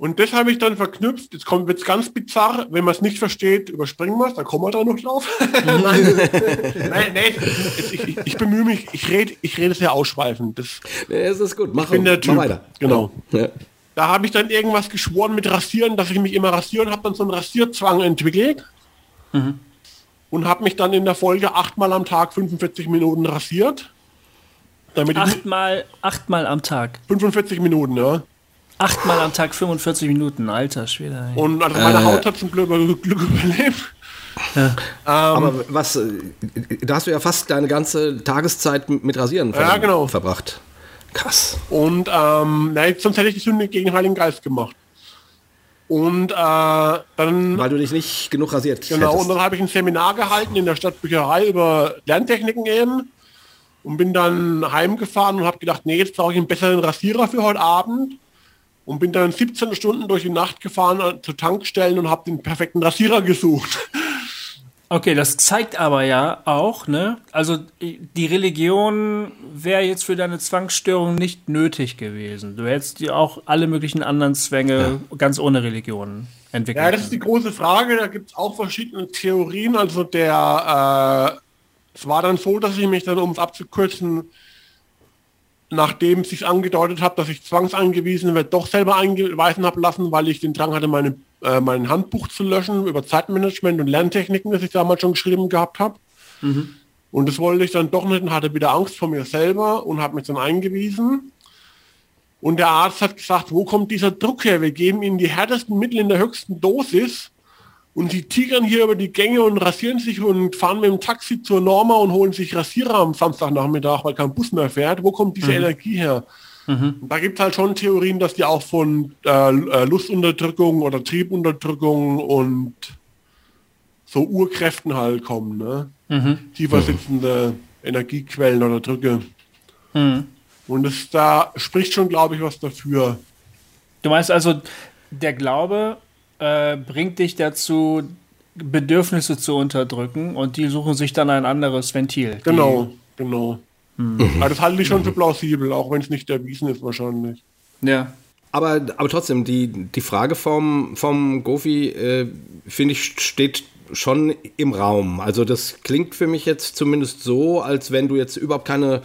Und das habe ich dann verknüpft. Jetzt kommt jetzt ganz bizarr, wenn man es nicht versteht, überspringen wir es, da kommen wir da noch drauf. nein, nein, nein ich, ich, ich, bemühe mich, ich rede ich rede sehr ausschweifend. Das, es ist gut, mach, ich bin der typ. weiter. Genau. Ja. Da habe ich dann irgendwas geschworen mit Rasieren, dass ich mich immer rasieren habe, dann so einen Rasierzwang entwickelt. Mhm und habe mich dann in der Folge achtmal am Tag 45 Minuten rasiert. Damit achtmal, achtmal am Tag. 45 Minuten, ja. Achtmal am Tag 45 Minuten, alter Schwede. Und also meine äh, Haut hat zum Glück, Glück überlebt. Ja. Ähm, Aber was, da hast du ja fast deine ganze Tageszeit mit Rasieren ver ja, genau. verbracht. Krass. Und ähm, na, sonst hätte ich die Sünde gegen Heiligen Geist gemacht. Und äh, dann. Weil du dich nicht genug rasiert Genau, hättest. und dann habe ich ein Seminar gehalten in der Stadtbücherei über Lerntechniken eben. Und bin dann heimgefahren und habe gedacht, nee, jetzt brauche ich einen besseren Rasierer für heute Abend. Und bin dann 17 Stunden durch die Nacht gefahren äh, zu Tankstellen und habe den perfekten Rasierer gesucht. Okay, das zeigt aber ja auch, ne? Also die Religion wäre jetzt für deine Zwangsstörung nicht nötig gewesen. Du hättest dir auch alle möglichen anderen Zwänge ja. ganz ohne Religion entwickelt. Ja, das ist die große Frage. Da gibt es auch verschiedene Theorien. Also der, äh, es war dann so, dass ich mich dann, um es abzukürzen, nachdem es sich angedeutet hat, dass ich zwangseingewiesen werde, doch selber eingeweisen habe lassen, weil ich den Drang hatte, meine äh, mein Handbuch zu löschen über Zeitmanagement und Lerntechniken, das ich damals schon geschrieben gehabt habe. Mhm. Und das wollte ich dann doch nicht und hatte wieder Angst vor mir selber und habe mich dann eingewiesen. Und der Arzt hat gesagt, wo kommt dieser Druck her? Wir geben Ihnen die härtesten Mittel in der höchsten Dosis und Sie tigern hier über die Gänge und rasieren sich und fahren mit dem Taxi zur Norma und holen sich Rasierer am Samstagnachmittag, weil kein Bus mehr fährt. Wo kommt diese mhm. Energie her? Mhm. Da gibt es halt schon Theorien, dass die auch von äh, äh, Lustunterdrückung oder Triebunterdrückung und so Urkräften halt kommen. Ne? Mhm. Tiefer sitzende Energiequellen oder Drücke. Mhm. Und es, da spricht schon, glaube ich, was dafür. Du meinst also, der Glaube äh, bringt dich dazu, Bedürfnisse zu unterdrücken und die suchen sich dann ein anderes Ventil. Genau, genau. Mhm. Aber das halte ich schon für plausibel, auch wenn es nicht erwiesen ist wahrscheinlich. Ja. Aber, aber trotzdem, die, die Frage vom, vom Gofi, äh, finde ich, steht schon im Raum. Also das klingt für mich jetzt zumindest so, als wenn du jetzt überhaupt keine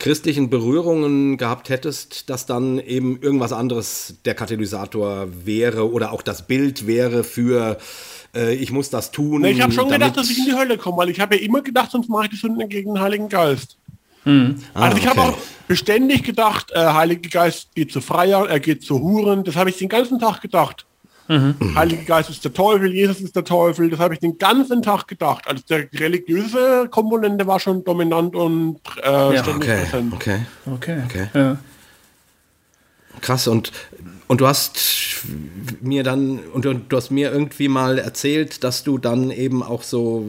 christlichen Berührungen gehabt hättest, dass dann eben irgendwas anderes der Katalysator wäre oder auch das Bild wäre für äh, ich muss das tun. Nee, ich habe schon gedacht, dass ich in die Hölle komme, weil ich habe ja immer gedacht, sonst mache ich die Sünden gegen den Heiligen Geist. Mhm. Ah, also ich okay. habe auch beständig gedacht, äh, Heiliger Geist geht zu Freier, er geht zu Huren. Das habe ich den ganzen Tag gedacht. Mhm. Heiliger Geist ist der Teufel, Jesus ist der Teufel. Das habe ich den ganzen Tag gedacht. Also der religiöse Komponente war schon dominant und äh, ja, okay. präsent. Okay. Okay. okay. Ja. Krass und und du hast mir dann und du, du hast mir irgendwie mal erzählt, dass du dann eben auch so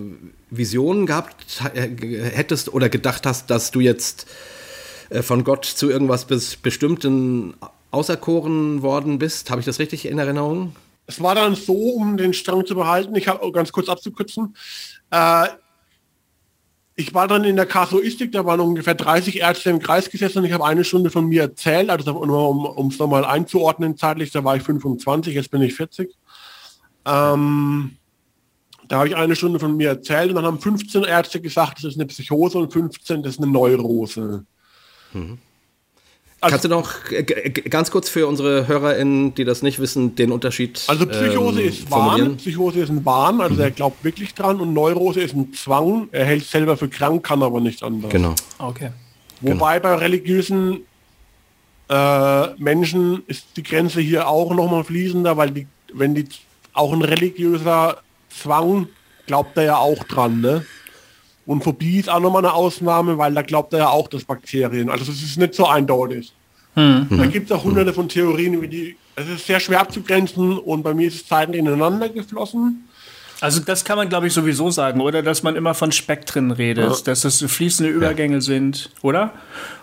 Visionen gehabt hättest oder gedacht hast, dass du jetzt äh, von Gott zu irgendwas Bestimmten auserkoren worden bist? Habe ich das richtig in Erinnerung? Es war dann so, um den Strang zu behalten, ich habe ganz kurz abzukürzen, äh, ich war dann in der Kasuistik, da waren ungefähr 30 Ärzte im Kreis gesessen und ich habe eine Stunde von mir erzählt, also um es nochmal einzuordnen zeitlich, da war ich 25, jetzt bin ich 40. Ähm, da habe ich eine Stunde von mir erzählt und dann haben 15 Ärzte gesagt, das ist eine Psychose und 15, das ist eine Neurose. Mhm. Also, Kannst du noch ganz kurz für unsere HörerInnen, die das nicht wissen, den Unterschied Also Psychose ähm, ist Wahn, Psychose ist ein Wahn, also mhm. er glaubt wirklich dran und Neurose ist ein Zwang, er hält selber für krank, kann aber nicht anders. Genau. Okay. Wobei genau. bei religiösen äh, Menschen ist die Grenze hier auch nochmal fließender, weil die, wenn die auch ein religiöser Zwang, glaubt er ja auch dran, ne? Und Phobie ist auch nochmal eine Ausnahme, weil da glaubt er ja auch das Bakterien. Also es ist nicht so eindeutig. Hm. Da gibt es auch hunderte von Theorien, wie die. Es ist sehr schwer abzugrenzen und bei mir ist es zeitlich ineinander geflossen. Also das kann man, glaube ich, sowieso sagen, oder? Dass man immer von Spektren redet, ja. dass das fließende Übergänge ja. sind, oder?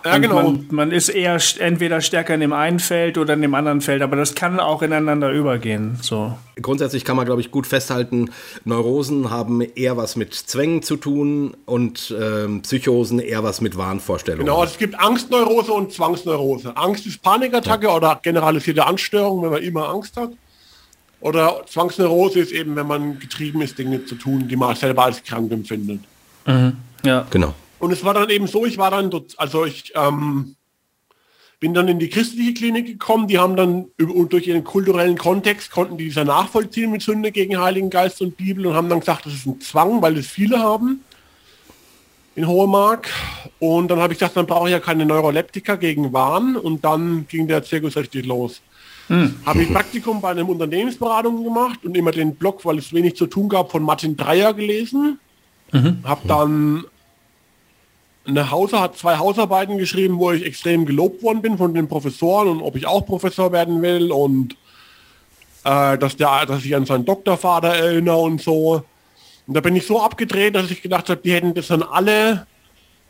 Ja, Und genau. Man, man, ist eher entweder stärker in dem einen Feld oder in dem anderen Feld, aber das kann auch ineinander übergehen. So. Grundsätzlich kann man, glaube ich, gut festhalten, Neurosen haben eher was mit Zwängen zu tun und ähm, Psychosen eher was mit Wahnvorstellungen. Genau, es gibt Angstneurose und Zwangsneurose. Angst ist Panikattacke ja. oder generalisierte Anstörung, wenn man immer Angst hat. Oder Zwangsneurose ist eben, wenn man getrieben ist, Dinge zu tun, die man selber als krank empfindet. Mhm. Ja. Genau. Und es war dann eben so, ich war dann dort, also ich ähm, bin dann in die christliche Klinik gekommen, die haben dann und durch ihren kulturellen Kontext konnten die dieser nachvollziehen mit Sünde gegen Heiligen Geist und Bibel und haben dann gesagt, das ist ein Zwang, weil es viele haben in hohem Mark. Und dann habe ich gesagt, dann brauche ich ja keine Neuroleptika gegen Wahn und dann ging der Zirkus richtig los. Hm. Habe ich Praktikum bei einem Unternehmensberatung gemacht und immer den Blog, weil es wenig zu tun gab, von Martin Dreier gelesen. Mhm. Habe dann eine Hauser hat zwei Hausarbeiten geschrieben, wo ich extrem gelobt worden bin von den Professoren und ob ich auch Professor werden will und äh, dass der, dass ich an seinen Doktorvater erinnere und so. Und da bin ich so abgedreht, dass ich gedacht habe, die hätten das an alle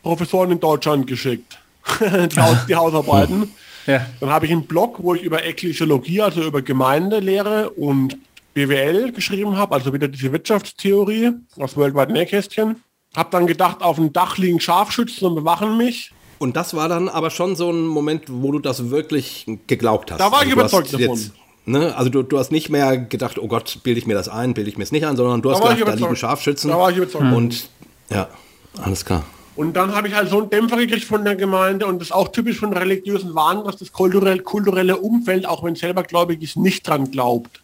Professoren in Deutschland geschickt. die, die Hausarbeiten. Ja. Dann habe ich einen Blog, wo ich über Ekklesiologie, also über Gemeindelehre und BWL geschrieben habe, also wieder diese Wirtschaftstheorie aus Worldwide Nähkästchen. Hab dann gedacht, auf dem Dach liegen Scharfschützen und bewachen mich. Und das war dann aber schon so ein Moment, wo du das wirklich geglaubt hast. Da war also ich überzeugt davon. Jetzt, ne? Also du, du hast nicht mehr gedacht, oh Gott, bilde ich mir das ein, bilde ich mir es nicht ein, sondern du hast gedacht, da liegen Scharfschützen. Da war ich überzeugt. Und ja, alles klar. Und dann habe ich halt so einen Dämpfer gekriegt von der Gemeinde und das ist auch typisch von religiösen Wahn, dass das kulturelle, kulturelle Umfeld, auch wenn selber gläubig ist, nicht dran glaubt.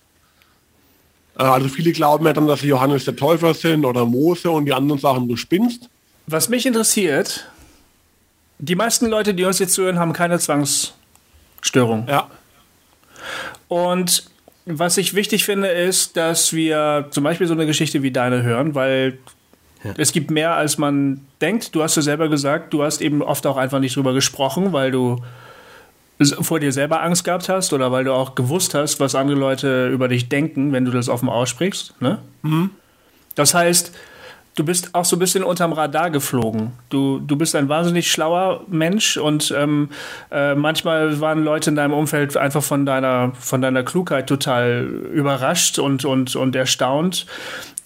Äh, also viele glauben ja dann, dass sie Johannes der Täufer sind oder Mose und die anderen sagen, du spinnst. Was mich interessiert, die meisten Leute, die uns jetzt zuhören, haben keine Zwangsstörung. Ja. Und was ich wichtig finde, ist, dass wir zum Beispiel so eine Geschichte wie deine hören, weil ja. Es gibt mehr, als man denkt. Du hast ja selber gesagt, du hast eben oft auch einfach nicht drüber gesprochen, weil du vor dir selber Angst gehabt hast oder weil du auch gewusst hast, was andere Leute über dich denken, wenn du das offen aussprichst. Ne? Mhm. Das heißt, du bist auch so ein bisschen unterm Radar geflogen. Du, du bist ein wahnsinnig schlauer Mensch und ähm, äh, manchmal waren Leute in deinem Umfeld einfach von deiner, von deiner Klugheit total überrascht und, und, und erstaunt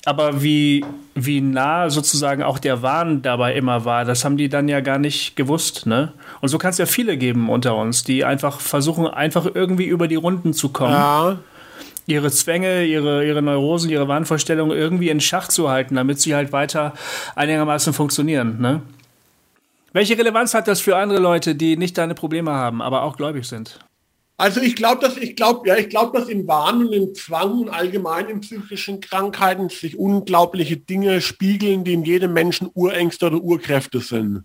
aber wie, wie nah sozusagen auch der Wahn dabei immer war, das haben die dann ja gar nicht gewusst, ne? Und so kann es ja viele geben unter uns, die einfach versuchen, einfach irgendwie über die Runden zu kommen. Ja. Ihre Zwänge, ihre, ihre Neurosen, ihre Wahnvorstellungen irgendwie in Schach zu halten, damit sie halt weiter einigermaßen funktionieren, ne? Welche Relevanz hat das für andere Leute, die nicht deine Probleme haben, aber auch gläubig sind? Also ich glaube, dass ich glaube, ja, ich glaube, dass im Wahn und im Zwang und allgemein in psychischen Krankheiten sich unglaubliche Dinge spiegeln, die in jedem Menschen Urängste oder Urkräfte sind.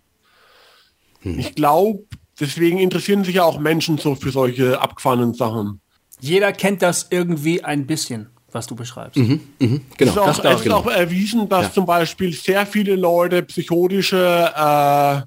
Hm. Ich glaube, deswegen interessieren sich ja auch Menschen so für solche abgefahrenen Sachen. Jeder kennt das irgendwie ein bisschen was du beschreibst. Mhm, mh, genau. Es ist auch, es ist auch erwiesen, dass ja. zum Beispiel sehr viele Leute psychotische äh,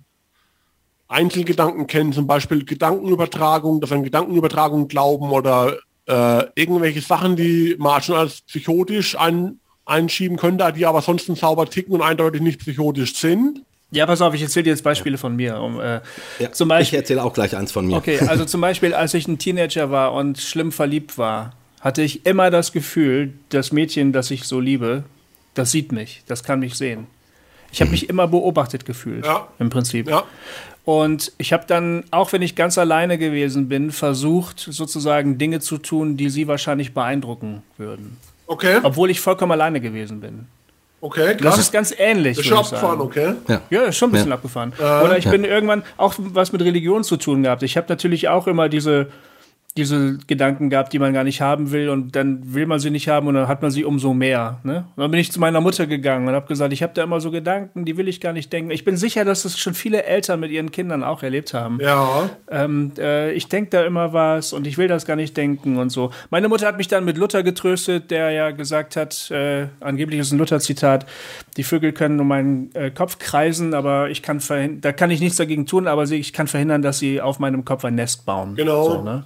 Einzelgedanken kennen, zum Beispiel Gedankenübertragung, dass an Gedankenübertragung glauben oder äh, irgendwelche Sachen, die man schon als psychotisch ein, einschieben könnte, die aber sonst sauber ticken und eindeutig nicht psychotisch sind. Ja, pass auf, ich erzähle dir jetzt Beispiele von mir. Um, äh, ja, zum Beispiel, ich erzähle auch gleich eins von mir. Okay, also zum Beispiel, als ich ein Teenager war und schlimm verliebt war, hatte ich immer das Gefühl, das Mädchen, das ich so liebe, das sieht mich, das kann mich sehen. Ich habe mhm. mich immer beobachtet gefühlt, ja. im Prinzip. Ja. Und ich habe dann, auch wenn ich ganz alleine gewesen bin, versucht, sozusagen Dinge zu tun, die sie wahrscheinlich beeindrucken würden. Okay. Obwohl ich vollkommen alleine gewesen bin. Okay, Das ist ganz ähnlich. Ist schon abgefahren, okay. Ja. Ja, ist schon ein bisschen Ja. abgefahren. Oder ich Ja. bin irgendwann auch was mit Religion zu tun gehabt. Ich habe natürlich auch immer diese, diese Gedanken gehabt, die man gar nicht haben will und dann will man sie nicht haben und dann hat man sie umso mehr. Ne? Und dann bin ich zu meiner Mutter gegangen und habe gesagt, ich habe da immer so Gedanken, die will ich gar nicht denken. Ich bin sicher, dass das schon viele Eltern mit ihren Kindern auch erlebt haben. Ja. Ähm, äh, ich denke da immer was und ich will das gar nicht denken und so. Meine Mutter hat mich dann mit Luther getröstet, der ja gesagt hat, äh, angeblich ist ein Luther-Zitat, die Vögel können um meinen äh, Kopf kreisen, aber ich kann verhindern, da kann ich nichts dagegen tun, aber ich kann verhindern, dass sie auf meinem Kopf ein Nest bauen. Genau. So, ne?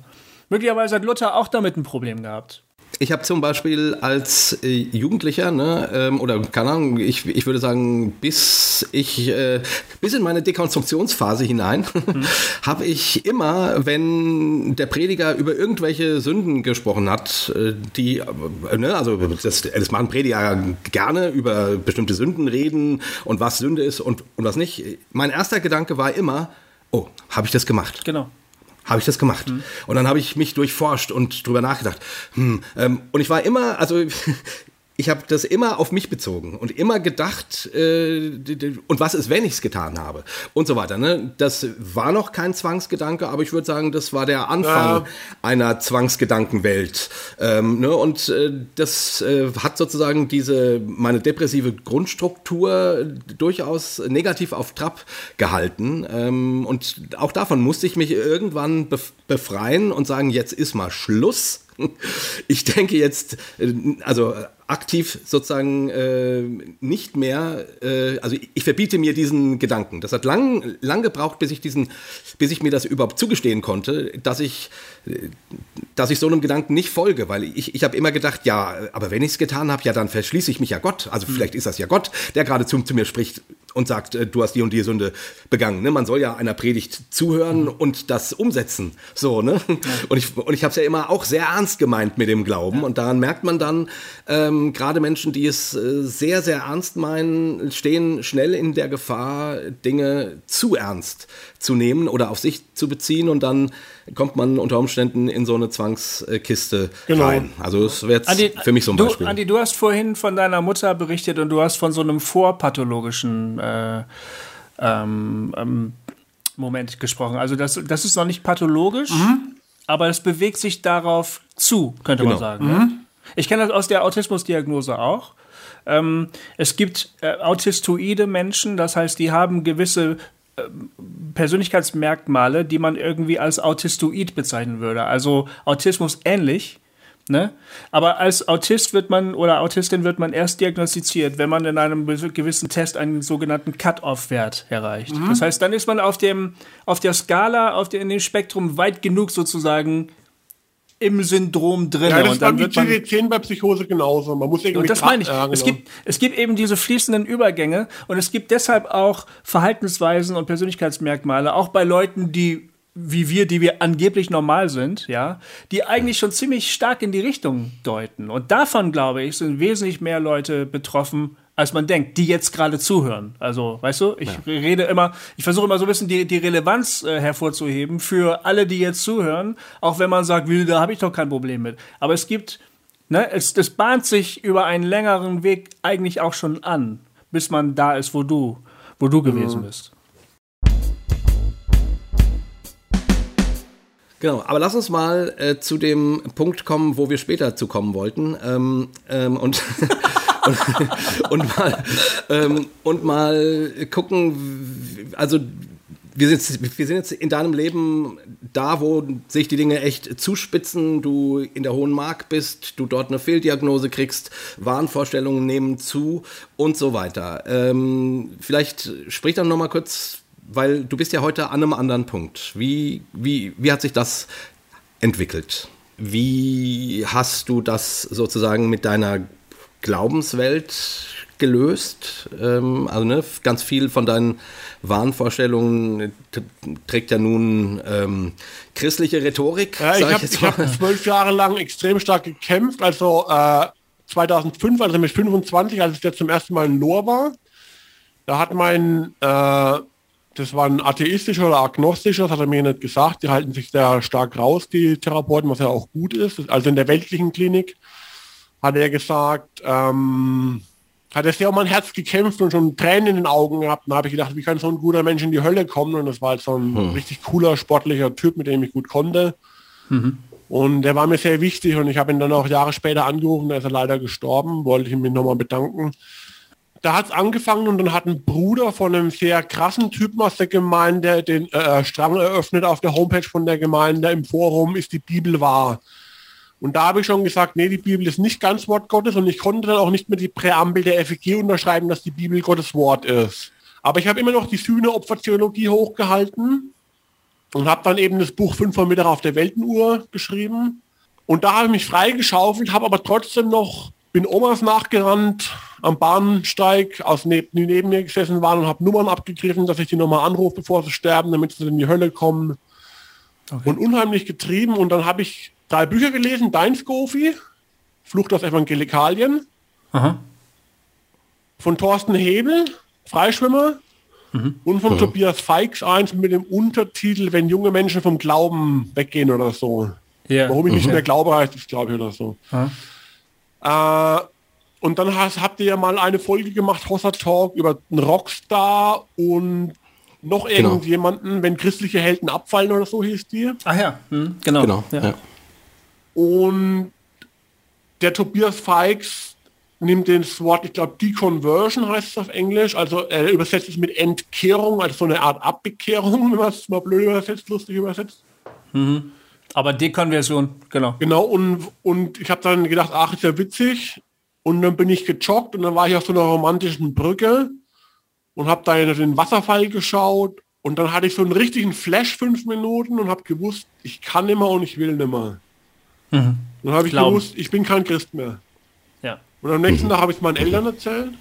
Möglicherweise hat Luther auch damit ein Problem gehabt. Ich habe zum Beispiel als äh, Jugendlicher, ne, ähm, oder keine Ahnung, ich, ich würde sagen, bis ich, äh, bis in meine Dekonstruktionsphase hinein, habe ich immer, wenn der Prediger über irgendwelche Sünden gesprochen hat, äh, die, äh, ne, also das, das machen Prediger gerne, über bestimmte Sünden reden und was Sünde ist und, und was nicht. Mein erster Gedanke war immer, oh, habe ich das gemacht? Genau. Habe ich das gemacht. Und dann habe ich mich durchforscht und drüber nachgedacht. Hm, ähm, und ich war immer, also ich habe das immer auf mich bezogen und immer gedacht, äh, und was ist, wenn ich es getan habe und so weiter. Ne? Das war noch kein Zwangsgedanke, aber ich würde sagen, das war der Anfang Ja. einer Zwangsgedankenwelt. Ähm, ne? Und äh, das äh, hat sozusagen diese, meine depressive Grundstruktur durchaus negativ auf Trab gehalten. Ähm, und auch davon musste ich mich irgendwann bef befreien und sagen, jetzt ist mal Schluss. Ich denke jetzt, äh, also aktiv sozusagen äh, nicht mehr, äh, also ich, verbiete mir diesen Gedanken. Das hat lang, lang gebraucht, bis ich diesen, bis ich mir das überhaupt zugestehen konnte, dass ich, äh, dass ich so einem Gedanken nicht folge, weil ich, ich habe immer gedacht, ja, aber wenn ich es getan habe, ja, dann verschließe ich mich ja Gott. Also vielleicht ist das ja Gott, der gerade zu, zu mir spricht und sagt, äh, du hast die und die Sünde begangen. Ne? Man soll ja einer Predigt zuhören und das umsetzen. So, ne? Und ich, und ich habe es ja immer auch sehr ernst gemeint mit dem Glauben. Und daran merkt man dann, ähm, gerade Menschen, die es äh, sehr, sehr ernst meinen, stehen schnell in der Gefahr, Dinge zu ernst zu nehmen oder auf sich zu beziehen. Und dann kommt man unter Umständen in so eine Zwangskiste Genau. rein. Also das wäre für mich so ein du, Beispiel. Andi, du hast vorhin von deiner Mutter berichtet und du hast von so einem vorpathologischen äh, ähm, ähm, Moment gesprochen. Also das, das ist noch nicht pathologisch, aber es bewegt sich darauf zu, könnte man Genau. sagen. Ne? Ich kenne das aus der Autismusdiagnose auch. Ähm, es gibt äh, autistoide Menschen, das heißt, die haben gewisse ähm, Persönlichkeitsmerkmale, die man irgendwie als autistoid bezeichnen würde. Also Autismus ähnlich. Ne? Aber als Autist wird man oder Autistin wird man erst diagnostiziert, wenn man in einem gewissen Test einen sogenannten Cut-off-Wert erreicht. Das heißt, dann ist man auf dem auf der Skala, auf der, in dem Spektrum weit genug sozusagen im Syndrom drin. Ja, das und dann wird man CD10 bei Psychose genauso. Man muss irgendwie und das meine ich. Ja, Es, genau. gibt, es gibt eben diese fließenden Übergänge und es gibt deshalb auch Verhaltensweisen und Persönlichkeitsmerkmale, auch bei Leuten, die wie wir, die wir angeblich normal sind, ja, die eigentlich schon ziemlich stark in die Richtung deuten. Und davon, glaube ich, sind wesentlich mehr Leute betroffen, als man denkt, die jetzt gerade zuhören. Also, weißt du, ich rede immer, ich versuche immer so ein bisschen die, die Relevanz äh, hervorzuheben für alle, die jetzt zuhören, auch wenn man sagt, da habe ich doch kein Problem mit. Aber es gibt Ne, es, das bahnt sich über einen längeren Weg eigentlich auch schon an, bis man da ist, wo du, wo du gewesen bist. Genau, aber lass uns mal äh, zu dem Punkt kommen, wo wir später zu kommen wollten. Ähm, ähm, und, und, und, mal, ähm, und mal gucken, also wir sind, jetzt, wir sind jetzt in deinem Leben da, wo sich die Dinge echt zuspitzen, du in der hohen Mark bist, du dort eine Fehldiagnose kriegst, Wahnvorstellungen nehmen zu und so weiter. Ähm, vielleicht sprich dann nochmal kurz, weil du bist ja heute an einem anderen Punkt. Wie, wie, wie hat sich das entwickelt? Wie hast du das sozusagen mit deiner Glaubenswelt gelöst? Ähm, also ne, ganz viel von deinen Wahnvorstellungen t- trägt ja nun ähm, christliche Rhetorik. Ja, ich habe hab zwölf Jahre lang extrem stark gekämpft. Also äh, 2005, also mit 25, als ich jetzt zum ersten Mal in Lohr war, da hat mein, äh, das war ein atheistischer oder agnostischer, das hat er mir nicht gesagt, die halten sich sehr stark raus, die Therapeuten, was ja auch gut ist. Also in der weltlichen Klinik hat er gesagt, ähm, hat er sehr um mein Herz gekämpft und schon Tränen in den Augen gehabt. Und habe ich gedacht, wie kann so ein guter Mensch in die Hölle kommen? Und das war halt so ein hm. richtig cooler, sportlicher Typ, mit dem ich gut konnte. Mhm. Und der war mir sehr wichtig und ich habe ihn dann auch Jahre später angerufen, da ist er leider gestorben, wollte ich mich nochmal bedanken. Da hat es angefangen und dann hat ein Bruder von einem sehr krassen Typen aus der Gemeinde den äh, Strang eröffnet auf der Homepage von der Gemeinde im Forum, ist die Bibel wahr. Und da habe ich schon gesagt, nee, die Bibel ist nicht ganz Wort Gottes und ich konnte dann auch nicht mehr die Präambel der FEG unterschreiben, dass die Bibel Gottes Wort ist. Aber ich habe immer noch die Sühne-Opfertheologie hochgehalten und habe dann eben das Buch 5 vor Mittag auf der Weltenuhr geschrieben. Und da habe ich mich freigeschaufelt, habe aber trotzdem noch, bin Omas nachgerannt am Bahnsteig, aus ne die neben mir gesessen waren und habe Nummern abgegriffen, dass ich die nochmal anrufe, bevor sie sterben, damit sie in die Hölle kommen. Okay. Und unheimlich getrieben. Und dann habe ich drei Bücher gelesen, Dein Skofi, Flucht aus Evangelikalien, Aha. von Thorsten Hebel, Freischwimmer, mhm. und von mhm. Tobias Feix eins mit dem Untertitel, wenn junge Menschen vom Glauben weggehen oder so. Yeah. Warum ich nicht mhm. mehr glaube, heißt es, glaube ich, oder so. Äh, und dann hast, habt ihr ja mal eine Folge gemacht, Hossa Talk, über einen Rockstar und noch genau. irgendjemanden, genau. wenn christliche Helden abfallen oder so hieß die. Ach ja, hm, genau. genau ja. Ja. Und der Tobias Feix nimmt den Wort, ich glaube, Deconversion heißt es auf Englisch, also er übersetzt es mit Entkehrung, also so eine Art Abbekehrung, wenn man es mal blöd übersetzt, lustig übersetzt. Mhm. Aber Dekonversion, genau. Genau, und, und ich habe dann gedacht, ach, ist ja witzig. Und dann bin ich gejoggt und dann war ich auf so einer romantischen Brücke und habe da den Wasserfall geschaut und dann hatte ich so einen richtigen Flash fünf Minuten und habe gewusst, ich kann nimmer und ich will nimmer. Mhm. Dann habe ich Glauben. gewusst, ich bin kein Christ mehr. Ja. Und am nächsten. Tag habe ich es meinen Eltern erzählt.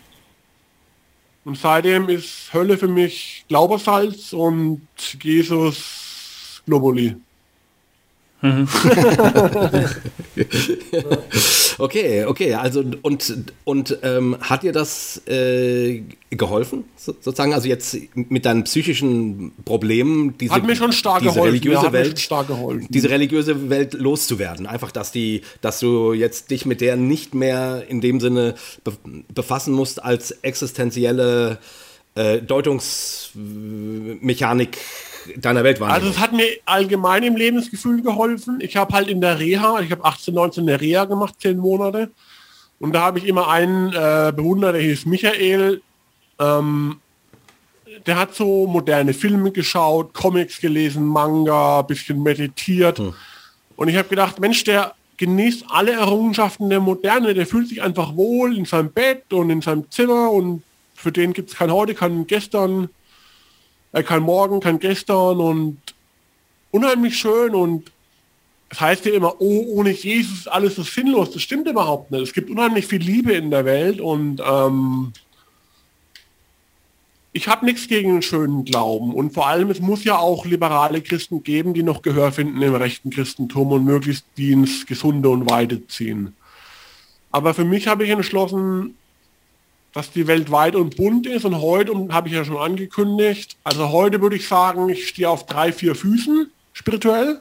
Und seitdem ist Hölle für mich Glaubersalz und Jesus Globuli. Mhm. okay, okay, also und und ähm, hat dir das äh, geholfen sozusagen? Also jetzt mit deinen psychischen Problemen, diese, hat mir schon stark diese geholfen. religiöse ja, Welt, stark geholfen. diese religiöse Welt loszuwerden, einfach, dass die, dass du jetzt dich mit der nicht mehr in dem Sinne befassen musst als existenzielle äh, Deutungsmechanik deiner Weltwahrnehmung? Also es hat mir allgemein im Lebensgefühl geholfen. Ich habe halt in der Reha, ich habe 18, 19 in der Reha gemacht, zehn Monate. Und da habe ich immer einen äh, bewundert, der hieß Michael. Ähm, der hat so moderne Filme geschaut, Comics gelesen, Manga, bisschen meditiert. Hm. Und ich habe gedacht, Mensch, der genießt alle Errungenschaften der Moderne, der fühlt sich einfach wohl in seinem Bett und in seinem Zimmer und für den gibt es kein heute, kein gestern. Er kann morgen, kann gestern und unheimlich schön und es heißt ja immer, oh, ohne Jesus ist alles so sinnlos. Das stimmt überhaupt nicht. Es gibt unheimlich viel Liebe in der Welt und ähm, ich habe nichts gegen einen schönen Glauben. Und vor allem, es muss ja auch liberale Christen geben, die noch Gehör finden im rechten Christentum und möglichst die ins Gesunde und Weite ziehen. Aber für mich habe ich entschlossen, dass die Welt weit und bunt ist und heute, und habe ich ja schon angekündigt, also heute würde ich sagen, ich stehe auf drei, vier Füßen spirituell.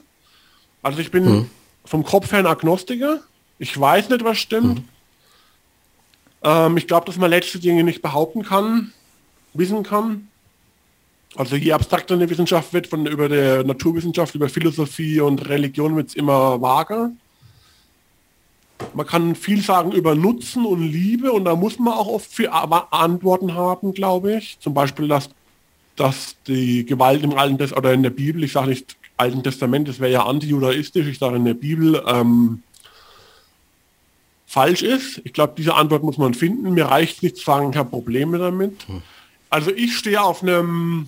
Also ich bin hm. vom Kopf her ein Agnostiker. Ich weiß nicht, was stimmt. Hm. Ähm, ich glaube, dass man letzte Dinge nicht behaupten kann, wissen kann. Also je abstrakter eine Wissenschaft wird, von über der Naturwissenschaft, über Philosophie und Religion wird es immer vager. Man kann viel sagen über Nutzen und Liebe und da muss man auch oft viel Antworten haben, glaube ich. Zum Beispiel, dass, dass die Gewalt im Alten Testament oder in der Bibel, ich sage nicht Alten Testament, das wäre ja antijudaistisch, ich sage in der Bibel, ähm, falsch ist. Ich glaube, diese Antwort muss man finden. Mir reicht nicht zu sagen, ich habe Probleme damit. Hm. Also ich stehe auf einem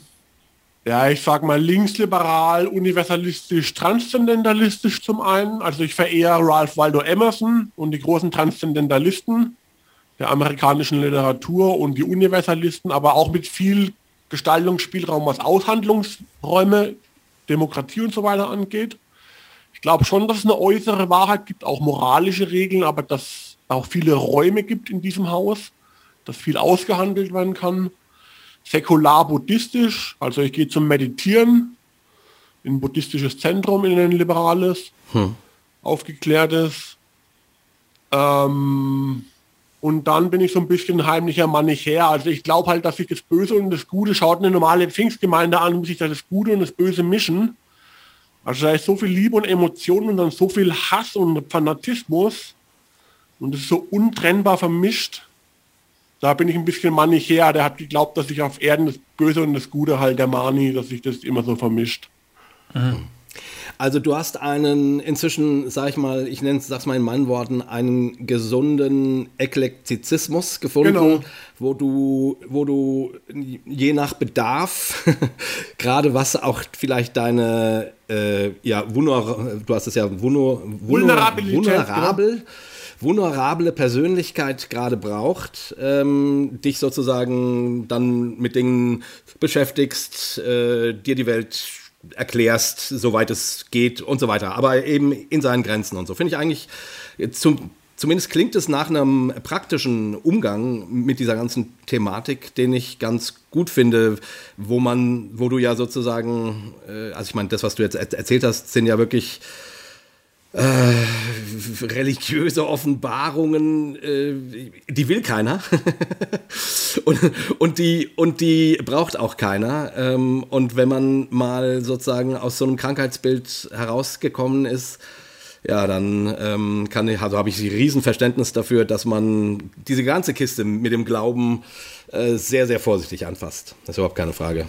ja, ich sag mal linksliberal, universalistisch, transzendentalistisch zum einen. Also ich verehre Ralph Waldo Emerson und die großen Transzendentalisten der amerikanischen Literatur und die Universalisten, aber auch mit viel Gestaltungsspielraum, was Aushandlungsräume, Demokratie und so weiter angeht. Ich glaube schon, dass es eine äußere Wahrheit gibt, auch moralische Regeln, aber dass es auch viele Räume gibt in diesem Haus, dass viel ausgehandelt werden kann säkular-buddhistisch, also ich gehe zum Meditieren in ein buddhistisches Zentrum, in ein liberales, hm. aufgeklärtes. Ähm, Und dann bin ich so ein bisschen heimlicher Mann nicht her. Also ich glaube halt, dass sich das Böse und das Gute schaut eine normale Pfingstgemeinde an, muss sich da das Gute und das Böse mischen. Also da ist so viel Liebe und Emotionen und dann so viel Hass und Fanatismus. Und es ist so untrennbar vermischt. Da bin ich ein bisschen her. Der hat geglaubt, dass sich auf Erden das Böse und das Gute halt der Mani, dass sich das immer so vermischt. Mhm. Also du hast einen inzwischen, sag ich mal, ich nenne es, sag's mal in meinen Worten, einen gesunden Eklektizismus gefunden, genau. wo du, wo du je nach Bedarf, gerade was auch vielleicht deine, äh, ja, vulner, du hast es ja vulner, vulner, vulnerabel, genau. Vulnerable Persönlichkeit gerade braucht, ähm, dich sozusagen dann mit Dingen beschäftigst, äh, dir die Welt erklärst, soweit es geht und so weiter. Aber eben in seinen Grenzen und so. Finde ich eigentlich, zum, zumindest klingt es nach einem praktischen Umgang mit dieser ganzen Thematik, den ich ganz gut finde, wo man, wo du ja sozusagen, äh, also ich meine, das, was du jetzt erzählt hast, sind ja wirklich äh, religiöse Offenbarungen, äh, die will keiner. und, und, die, und die braucht auch keiner. Ähm, und wenn man mal sozusagen aus so einem Krankheitsbild herausgekommen ist, ja, dann ähm, kann ich, also habe ich Riesenverständnis dafür, dass man diese ganze Kiste mit dem Glauben äh, sehr, sehr vorsichtig anfasst. Das ist überhaupt keine Frage.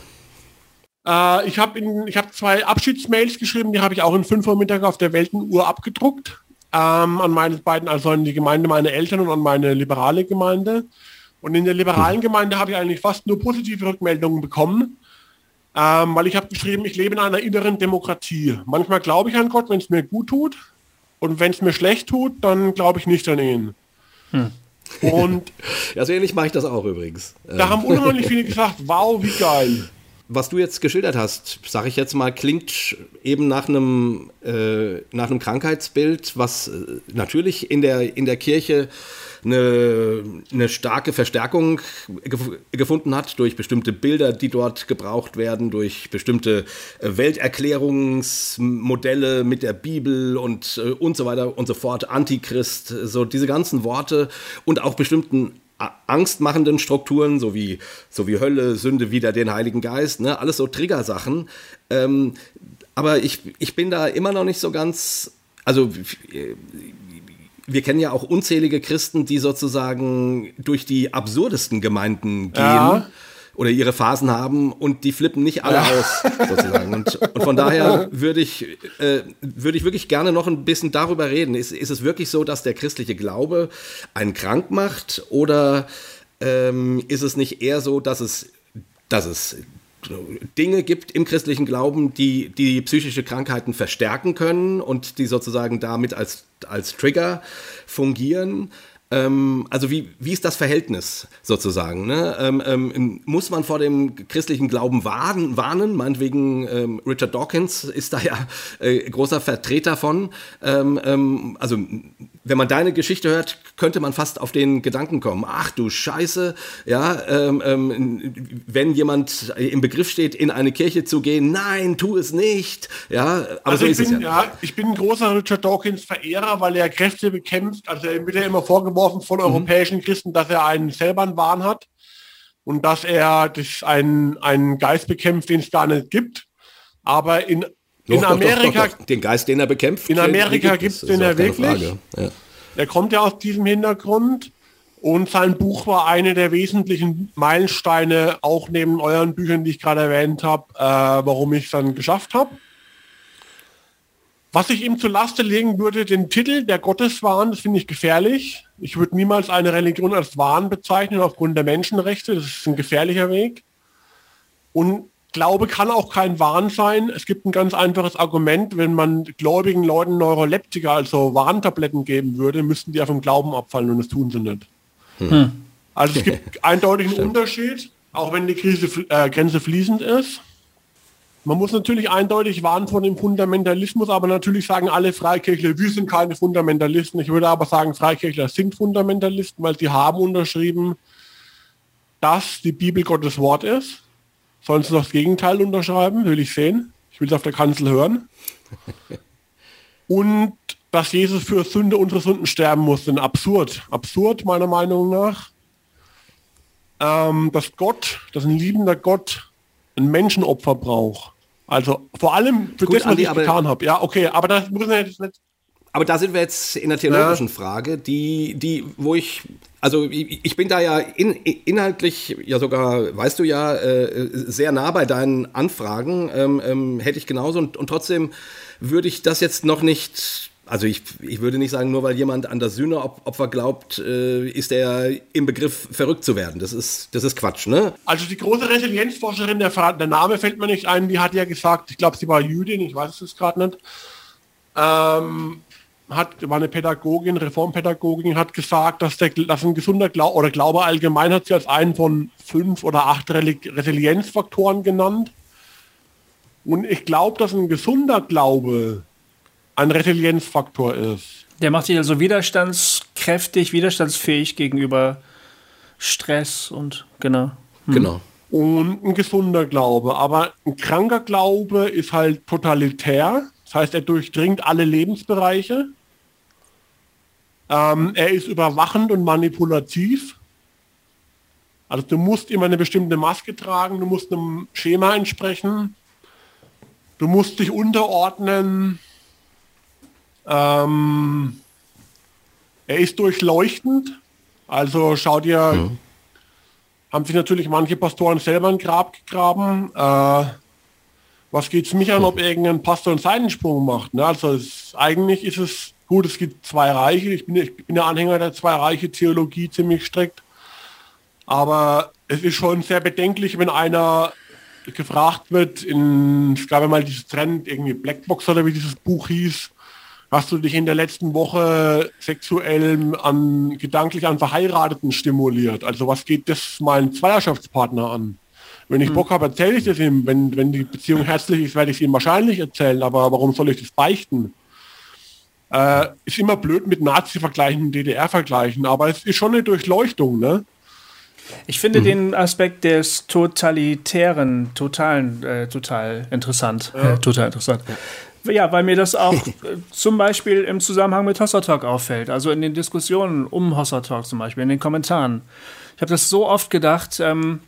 Äh, ich habe hab zwei Abschiedsmails geschrieben, die habe ich auch in 5 Uhr Mittag auf der Weltenuhr abgedruckt. Ähm, an meine beiden, also an die Gemeinde meiner Eltern und an meine liberale Gemeinde. Und in der liberalen Gemeinde habe ich eigentlich fast nur positive Rückmeldungen bekommen, ähm, weil ich habe geschrieben, ich lebe in einer inneren Demokratie. Manchmal glaube ich an Gott, wenn es mir gut tut. Und wenn es mir schlecht tut, dann glaube ich nicht an ihn. Hm. Und ja, so ähnlich mache ich das auch übrigens. Da haben unheimlich viele gesagt, wow, wie geil was du jetzt geschildert hast, sage ich jetzt mal, klingt eben nach einem, äh, nach einem Krankheitsbild, was äh, natürlich in der, in der Kirche eine, eine starke Verstärkung gef gefunden hat durch bestimmte Bilder, die dort gebraucht werden, durch bestimmte äh, Welterklärungsmodelle mit der Bibel und, äh, und so weiter und so fort, Antichrist, so diese ganzen Worte und auch bestimmten angstmachenden Strukturen, so wie, so wie Hölle, Sünde, wieder den Heiligen Geist, ne? alles so Triggersachen. Ähm, aber ich, ich bin da immer noch nicht so ganz, also wir kennen ja auch unzählige Christen, die sozusagen durch die absurdesten Gemeinden gehen. Ja oder ihre Phasen haben und die flippen nicht alle aus, sozusagen. Und, und von daher würde ich, äh, würde ich wirklich gerne noch ein bisschen darüber reden. Ist, ist es wirklich so, dass der christliche Glaube einen krank macht oder ähm, ist es nicht eher so, dass es, dass es Dinge gibt im christlichen Glauben, die die psychische Krankheiten verstärken können und die sozusagen damit als, als Trigger fungieren? Ähm, also wie, wie ist das Verhältnis sozusagen? Ne? Ähm, ähm, muss man vor dem christlichen Glauben warnen? warnen? Meinetwegen ähm, Richard Dawkins ist da ja äh, großer Vertreter von. Ähm, also wenn man deine Geschichte hört, könnte man fast auf den Gedanken kommen, ach du Scheiße, ja, wenn jemand im Begriff steht, in eine Kirche zu gehen, nein, tu es nicht. Ja, aber also so ist bin, es ja. ja. Ich bin ein großer Richard Dawkins Verehrer, weil er Kräfte bekämpft, also er wird ja immer vorgeworfen, von mhm. europäischen Christen, dass er einen selber einen Wahn hat und dass er das einen, einen Geist bekämpft, den es gar nicht gibt. Aber in, in doch, Amerika... Doch, doch, den Geist, den er bekämpft. In Amerika gibt es den ja wirklich. Ja. Er kommt ja aus diesem Hintergrund. Und sein Buch war eine der wesentlichen Meilensteine, auch neben euren Büchern, die ich gerade erwähnt habe, äh, warum ich es dann geschafft habe. Was ich ihm zu Laste legen würde, den Titel der Gotteswahn, das finde ich gefährlich. Ich würde niemals eine Religion als Wahn bezeichnen aufgrund der Menschenrechte. Das ist ein gefährlicher Weg. Und Glaube kann auch kein Wahn sein. Es gibt ein ganz einfaches Argument, wenn man gläubigen Leuten Neuroleptika, also Warntabletten geben würde, müssten die ja vom Glauben abfallen und das tun sie nicht. Hm. Also es gibt eindeutig einen Unterschied, auch wenn die Krise, äh, Grenze fließend ist. Man muss natürlich eindeutig warnen vor dem Fundamentalismus, aber natürlich sagen alle Freikirchler, wir sind keine Fundamentalisten. Ich würde aber sagen, Freikirchler sind Fundamentalisten, weil sie haben unterschrieben, dass die Bibel Gottes Wort ist. Sollen sie das Gegenteil unterschreiben? Will ich sehen. Ich will es auf der Kanzel hören. Und dass Jesus für Sünde unsere Sünden sterben muss, denn absurd. Absurd, meiner Meinung nach. Ähm, dass Gott, dass ein liebender Gott ein Menschenopfer braucht. Also vor allem für Gut, das, was Andi, ich getan habe. Ja, okay, aber das müssen wir jetzt nicht aber da sind wir jetzt in der theologischen. Frage, die, die, wo ich, also ich bin da ja in, inhaltlich ja sogar, weißt du ja, äh, sehr nah bei deinen Anfragen, ähm, ähm, hätte ich genauso und, und trotzdem würde ich das jetzt noch nicht also ich, ich würde nicht sagen, nur weil jemand an das Sühneopfer glaubt, äh, ist er im Begriff verrückt zu werden. Das ist, das ist Quatsch, ne? Also die große Resilienzforscherin, der, der Name fällt mir nicht ein, die hat ja gesagt, ich glaube, sie war Jüdin, ich weiß es gerade nicht, ähm, hat, war eine Pädagogin, Reformpädagogin, hat gesagt, dass, der, dass ein gesunder Glaube oder Glaube allgemein hat sie als einen von fünf oder acht Resilienzfaktoren genannt. Und ich glaube, dass ein gesunder Glaube ein Resilienzfaktor ist. Der macht dich also widerstandskräftig, widerstandsfähig gegenüber Stress und genau. Hm. Genau. Und ein gesunder Glaube. Aber ein kranker Glaube ist halt totalitär. Das heißt, er durchdringt alle Lebensbereiche. Ähm, er ist überwachend und manipulativ. Also du musst immer eine bestimmte Maske tragen, du musst einem Schema entsprechen, du musst dich unterordnen, ähm, er ist durchleuchtend. Also schau dir, ja. haben sich natürlich manche Pastoren selber ein Grab gegraben. Äh, was geht es mich an, ob irgendein Pastor einen Seitensprung macht? Ne? Also es, eigentlich ist es gut, es gibt zwei Reiche. Ich bin, ich bin der Anhänger der zwei Reiche Theologie ziemlich strikt. Aber es ist schon sehr bedenklich, wenn einer gefragt wird, in, es gab mal dieses Trend, irgendwie Blackbox oder wie dieses Buch hieß, Hast du dich in der letzten Woche sexuell an, gedanklich an Verheirateten stimuliert? Also was geht das meinen Zweierschaftspartner an? Wenn ich hm. Bock habe, erzähle ich das ihm. Wenn, wenn die Beziehung herzlich ist, werde ich es ihm wahrscheinlich erzählen. Aber warum soll ich das beichten? Äh, ist immer blöd mit Nazi-Vergleichen, DDR-Vergleichen, aber es ist schon eine Durchleuchtung, ne? Ich finde mhm. den Aspekt des totalitären, totalen, äh, total interessant. Ja. Äh, total interessant. Ja. Weil mir das auch äh, zum Beispiel im Zusammenhang mit Hossa Talk auffällt. Also in den Diskussionen um Hossa Talk zum Beispiel, in den Kommentaren. Ich habe das so oft gedacht, ähm,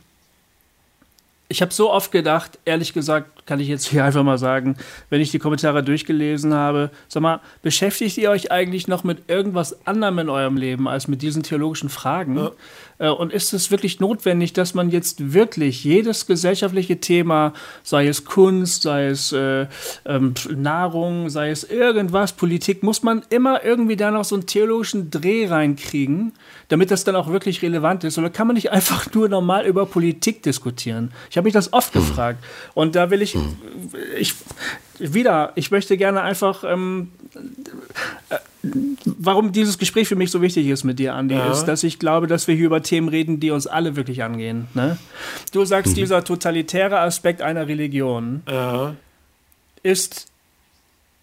ich habe so oft gedacht, ehrlich gesagt, kann ich jetzt hier einfach mal sagen, wenn ich die Kommentare durchgelesen habe, sag mal, beschäftigt ihr euch eigentlich noch mit irgendwas anderem in eurem Leben als mit diesen theologischen Fragen? Ja. Äh, und ist es wirklich notwendig, dass man jetzt wirklich jedes gesellschaftliche Thema, sei es Kunst, sei es äh, ähm, Nahrung, sei es irgendwas, Politik, muss man immer irgendwie da noch so einen theologischen Dreh reinkriegen, damit das dann auch wirklich relevant ist? Oder kann man nicht einfach nur normal über Politik diskutieren? Ich habe mich das oft hm. gefragt. Und da will ich, hm. ich wieder, ich möchte gerne einfach ähm, äh, warum dieses Gespräch für mich so wichtig ist mit dir, Andi, ja. ist, dass ich glaube, dass wir hier über Themen reden, die uns alle wirklich angehen. Ne? Du sagst, mhm. dieser totalitäre Aspekt einer Religion ja. ist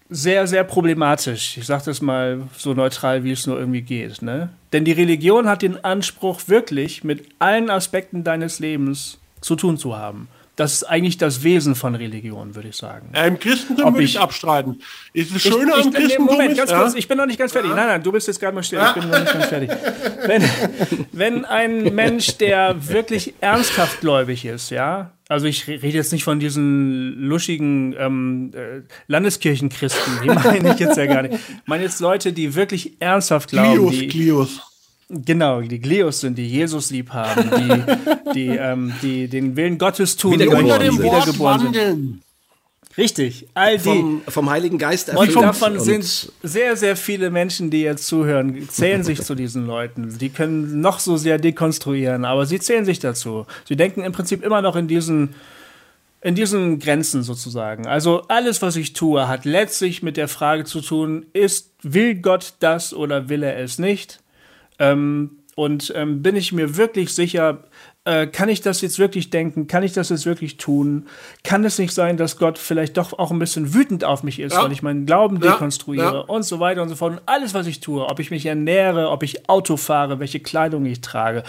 sehr, sehr problematisch. Ich sage das mal so neutral, wie es nur irgendwie geht. Ne? Denn die Religion hat den Anspruch, wirklich mit allen Aspekten deines Lebens zu tun zu haben. Das ist eigentlich das Wesen von Religion, würde ich sagen. Äh, Im Christentum würde ich abstreiten. Ist es schöner ich, ich, Christentum? Moment, ganz kurz, ich bin noch nicht ganz fertig. Nein, nein, du bist jetzt gerade mal still. Ich bin noch nicht ganz fertig. Wenn, wenn ein Mensch, der wirklich ernsthaft gläubig ist, ja, also ich rede jetzt nicht von diesen luschigen ähm, äh, Landeskirchenchristen, die meine ich jetzt ja gar nicht. Ich meine jetzt Leute, die wirklich ernsthaft glauben. Glios, die, Glios. Genau, die Gleos sind, die Jesus lieb haben, die, die, ähm, die den Willen Gottes tun, die unter dem wiedergeboren sind. Richtig, all die. Vom, vom Heiligen Geist erfüllt. Und davon sind sehr, sehr viele Menschen, die jetzt zuhören, zählen sich zu diesen Leuten. Die können noch so sehr dekonstruieren, aber sie zählen sich dazu. Sie denken im Prinzip immer noch in diesen, in diesen Grenzen sozusagen. Also alles, was ich tue, hat letztlich mit der Frage zu tun, ist, will Gott das oder will er es nicht? Ähm, und ähm, bin ich mir wirklich sicher, äh, kann ich das jetzt wirklich denken? Kann ich das jetzt wirklich tun? Kann es nicht sein, dass Gott vielleicht doch auch ein bisschen wütend auf mich ist, ja. weil ich meinen Glauben ja. dekonstruiere ja. und so weiter und so fort. Und alles, was ich tue, ob ich mich ernähre, ob ich Auto fahre, welche Kleidung ich trage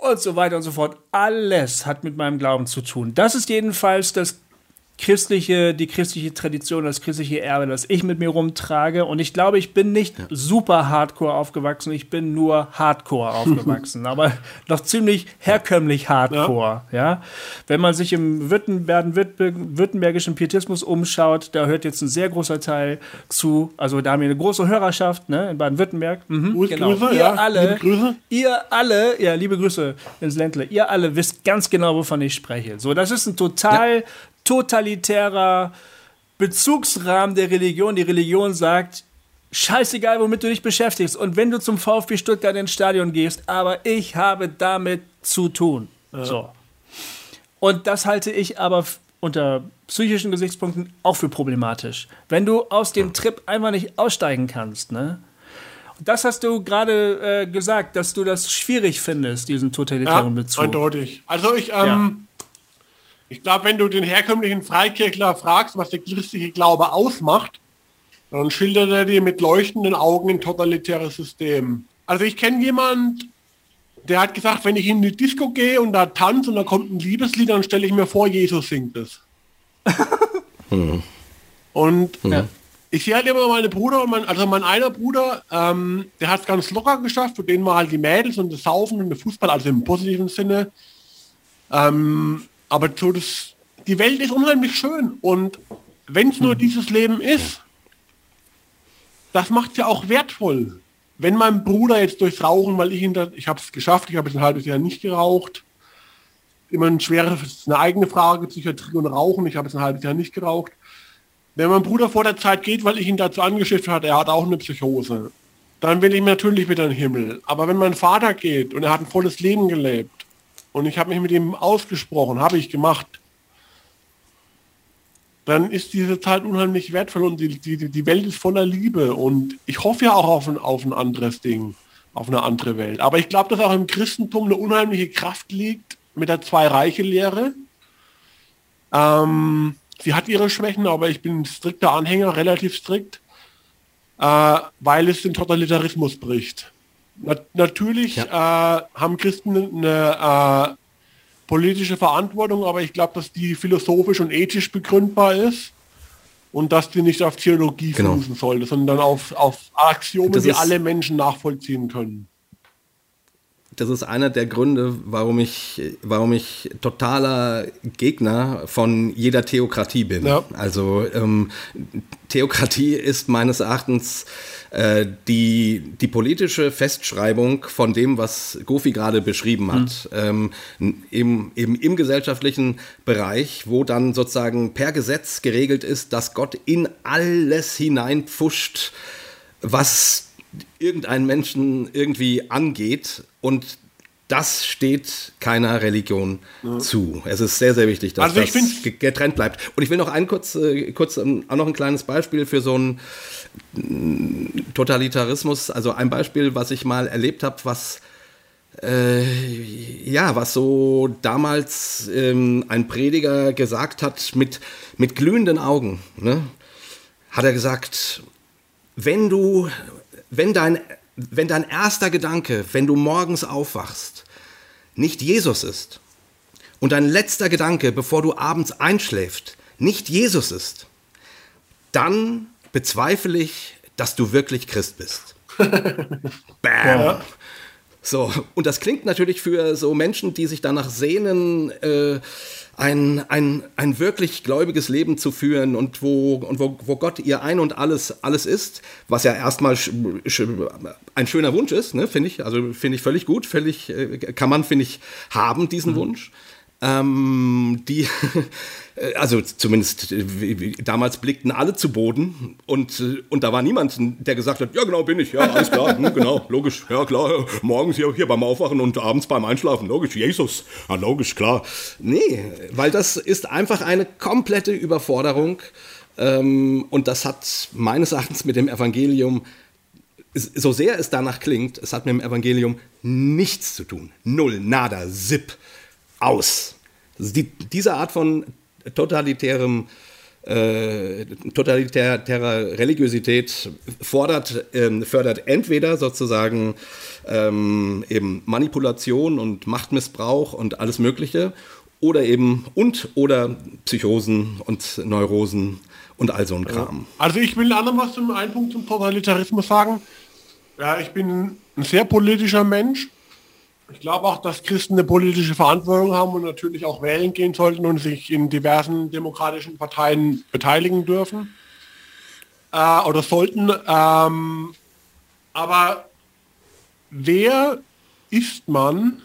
und so weiter und so fort. Alles hat mit meinem Glauben zu tun. Das ist jedenfalls das christliche, die christliche Tradition, das christliche Erbe, das ich mit mir rumtrage. Und ich glaube, ich bin nicht ja. super hardcore aufgewachsen, ich bin nur hardcore aufgewachsen, aber noch ziemlich herkömmlich hardcore. Ja. ja. Wenn man sich im württembergischen Pietismus umschaut, da hört jetzt ein sehr großer Teil zu. Also da haben wir eine große Hörerschaft ne, in Baden-Württemberg. Mhm, genau. Grüße, ihr ja. alle, ihr alle, ja, liebe Grüße ins Ländle, ihr alle wisst ganz genau, wovon ich spreche. So, das ist ein total totalitärer Bezugsrahmen der Religion. Die Religion sagt, scheißegal, womit du dich beschäftigst. Und wenn du zum VfB Stuttgart ins Stadion gehst, aber ich habe damit zu tun. Ja. So. Und das halte ich aber unter psychischen Gesichtspunkten auch für problematisch. Wenn du aus dem Trip einfach nicht aussteigen kannst, ne? Das hast du gerade äh, gesagt, dass du das schwierig findest, diesen totalitären ja, Bezug. Eindeutig. Also ich, ähm, ich glaube, wenn du den herkömmlichen Freikirchler fragst, was der christliche Glaube ausmacht, dann schildert er dir mit leuchtenden Augen ein totalitäres System. Also ich kenne jemand, der hat gesagt, wenn ich in die Disco gehe und da tanze und da kommt ein Liebeslied, dann stelle ich mir vor, Jesus singt es. hm. Und hm. ich sehe halt immer meine Bruder, mein, also mein einer Bruder, ähm, der hat es ganz locker geschafft, für den war halt die Mädels und das Saufen und der Fußball, also im positiven Sinne. Ähm, aber so das, die Welt ist unheimlich schön und wenn es nur mhm. dieses Leben ist, das macht es ja auch wertvoll. Wenn mein Bruder jetzt durchs Rauchen, weil ich ihn da, ich habe es geschafft, ich habe jetzt ein halbes Jahr nicht geraucht, immer ein schweres, eine eigene Frage, Psychiatrie und Rauchen, ich habe jetzt ein halbes Jahr nicht geraucht. Wenn mein Bruder vor der Zeit geht, weil ich ihn dazu angeschifft hat, er hat auch eine Psychose, dann will ich natürlich wieder in den Himmel. Aber wenn mein Vater geht und er hat ein volles Leben gelebt, und ich habe mich mit ihm ausgesprochen, habe ich gemacht, dann ist diese Zeit unheimlich wertvoll und die, die, die Welt ist voller Liebe und ich hoffe ja auch auf ein, auf ein anderes Ding, auf eine andere Welt. Aber ich glaube, dass auch im Christentum eine unheimliche Kraft liegt mit der Zwei-Reiche-Lehre. Ähm, sie hat ihre Schwächen, aber ich bin strikter Anhänger, relativ strikt, äh, weil es den Totalitarismus bricht. Na, natürlich ja. äh, haben Christen eine äh, politische Verantwortung, aber ich glaube, dass die philosophisch und ethisch begründbar ist und dass die nicht auf Theologie genau. fußen sollte, sondern auf, auf Axiome, die alle Menschen nachvollziehen können das ist einer der Gründe, warum ich, warum ich totaler Gegner von jeder Theokratie bin. Ja. Also ähm, Theokratie ist meines Erachtens äh, die, die politische Festschreibung von dem, was Gofi gerade beschrieben hat, mhm. ähm, im, im, im gesellschaftlichen Bereich, wo dann sozusagen per Gesetz geregelt ist, dass Gott in alles hineinpfuscht, was irgendeinen Menschen irgendwie angeht und das steht keiner Religion ja. zu. Es ist sehr, sehr wichtig, dass also das getrennt bleibt. Und ich will noch ein kurz, äh, kurz ähm, auch noch ein kleines Beispiel für so einen mm, Totalitarismus, also ein Beispiel, was ich mal erlebt habe, was äh, ja, was so damals ähm, ein Prediger gesagt hat mit, mit glühenden Augen, ne? hat er gesagt, wenn du wenn dein, wenn dein erster Gedanke, wenn du morgens aufwachst, nicht Jesus ist und dein letzter Gedanke, bevor du abends einschläfst, nicht Jesus ist, dann bezweifle ich, dass du wirklich Christ bist. Bam. Ja. So, und das klingt natürlich für so Menschen, die sich danach sehnen, äh, ein, ein, ein wirklich gläubiges Leben zu führen und wo, und wo, wo Gott ihr ein und alles, alles ist, was ja erstmal ein schöner Wunsch ist, ne, finde ich. Also finde ich völlig gut, völlig, äh, kann man, finde ich, haben, diesen mhm. Wunsch. Ähm, die, also zumindest äh, damals blickten alle zu Boden und, äh, und da war niemand, der gesagt hat, ja genau bin ich, ja alles klar, hm, genau, logisch, ja klar, morgens hier, hier beim Aufwachen und abends beim Einschlafen, logisch, Jesus, ja logisch, klar. Nee, weil das ist einfach eine komplette Überforderung ähm, und das hat meines Erachtens mit dem Evangelium so sehr es danach klingt, es hat mit dem Evangelium nichts zu tun. Null, nada, zip aus. Die, diese Art von totalitärem äh, totalitärer Religiosität fordert, ähm, fördert entweder sozusagen ähm, eben Manipulation und Machtmissbrauch und alles Mögliche oder eben und oder Psychosen und Neurosen und all so ein Kram. Also ich will anderen was zum einen Punkt zum Totalitarismus sagen. Ja, ich bin ein sehr politischer Mensch. Ich glaube auch, dass Christen eine politische Verantwortung haben und natürlich auch wählen gehen sollten und sich in diversen demokratischen Parteien beteiligen dürfen äh, oder sollten. Ähm, aber wer ist man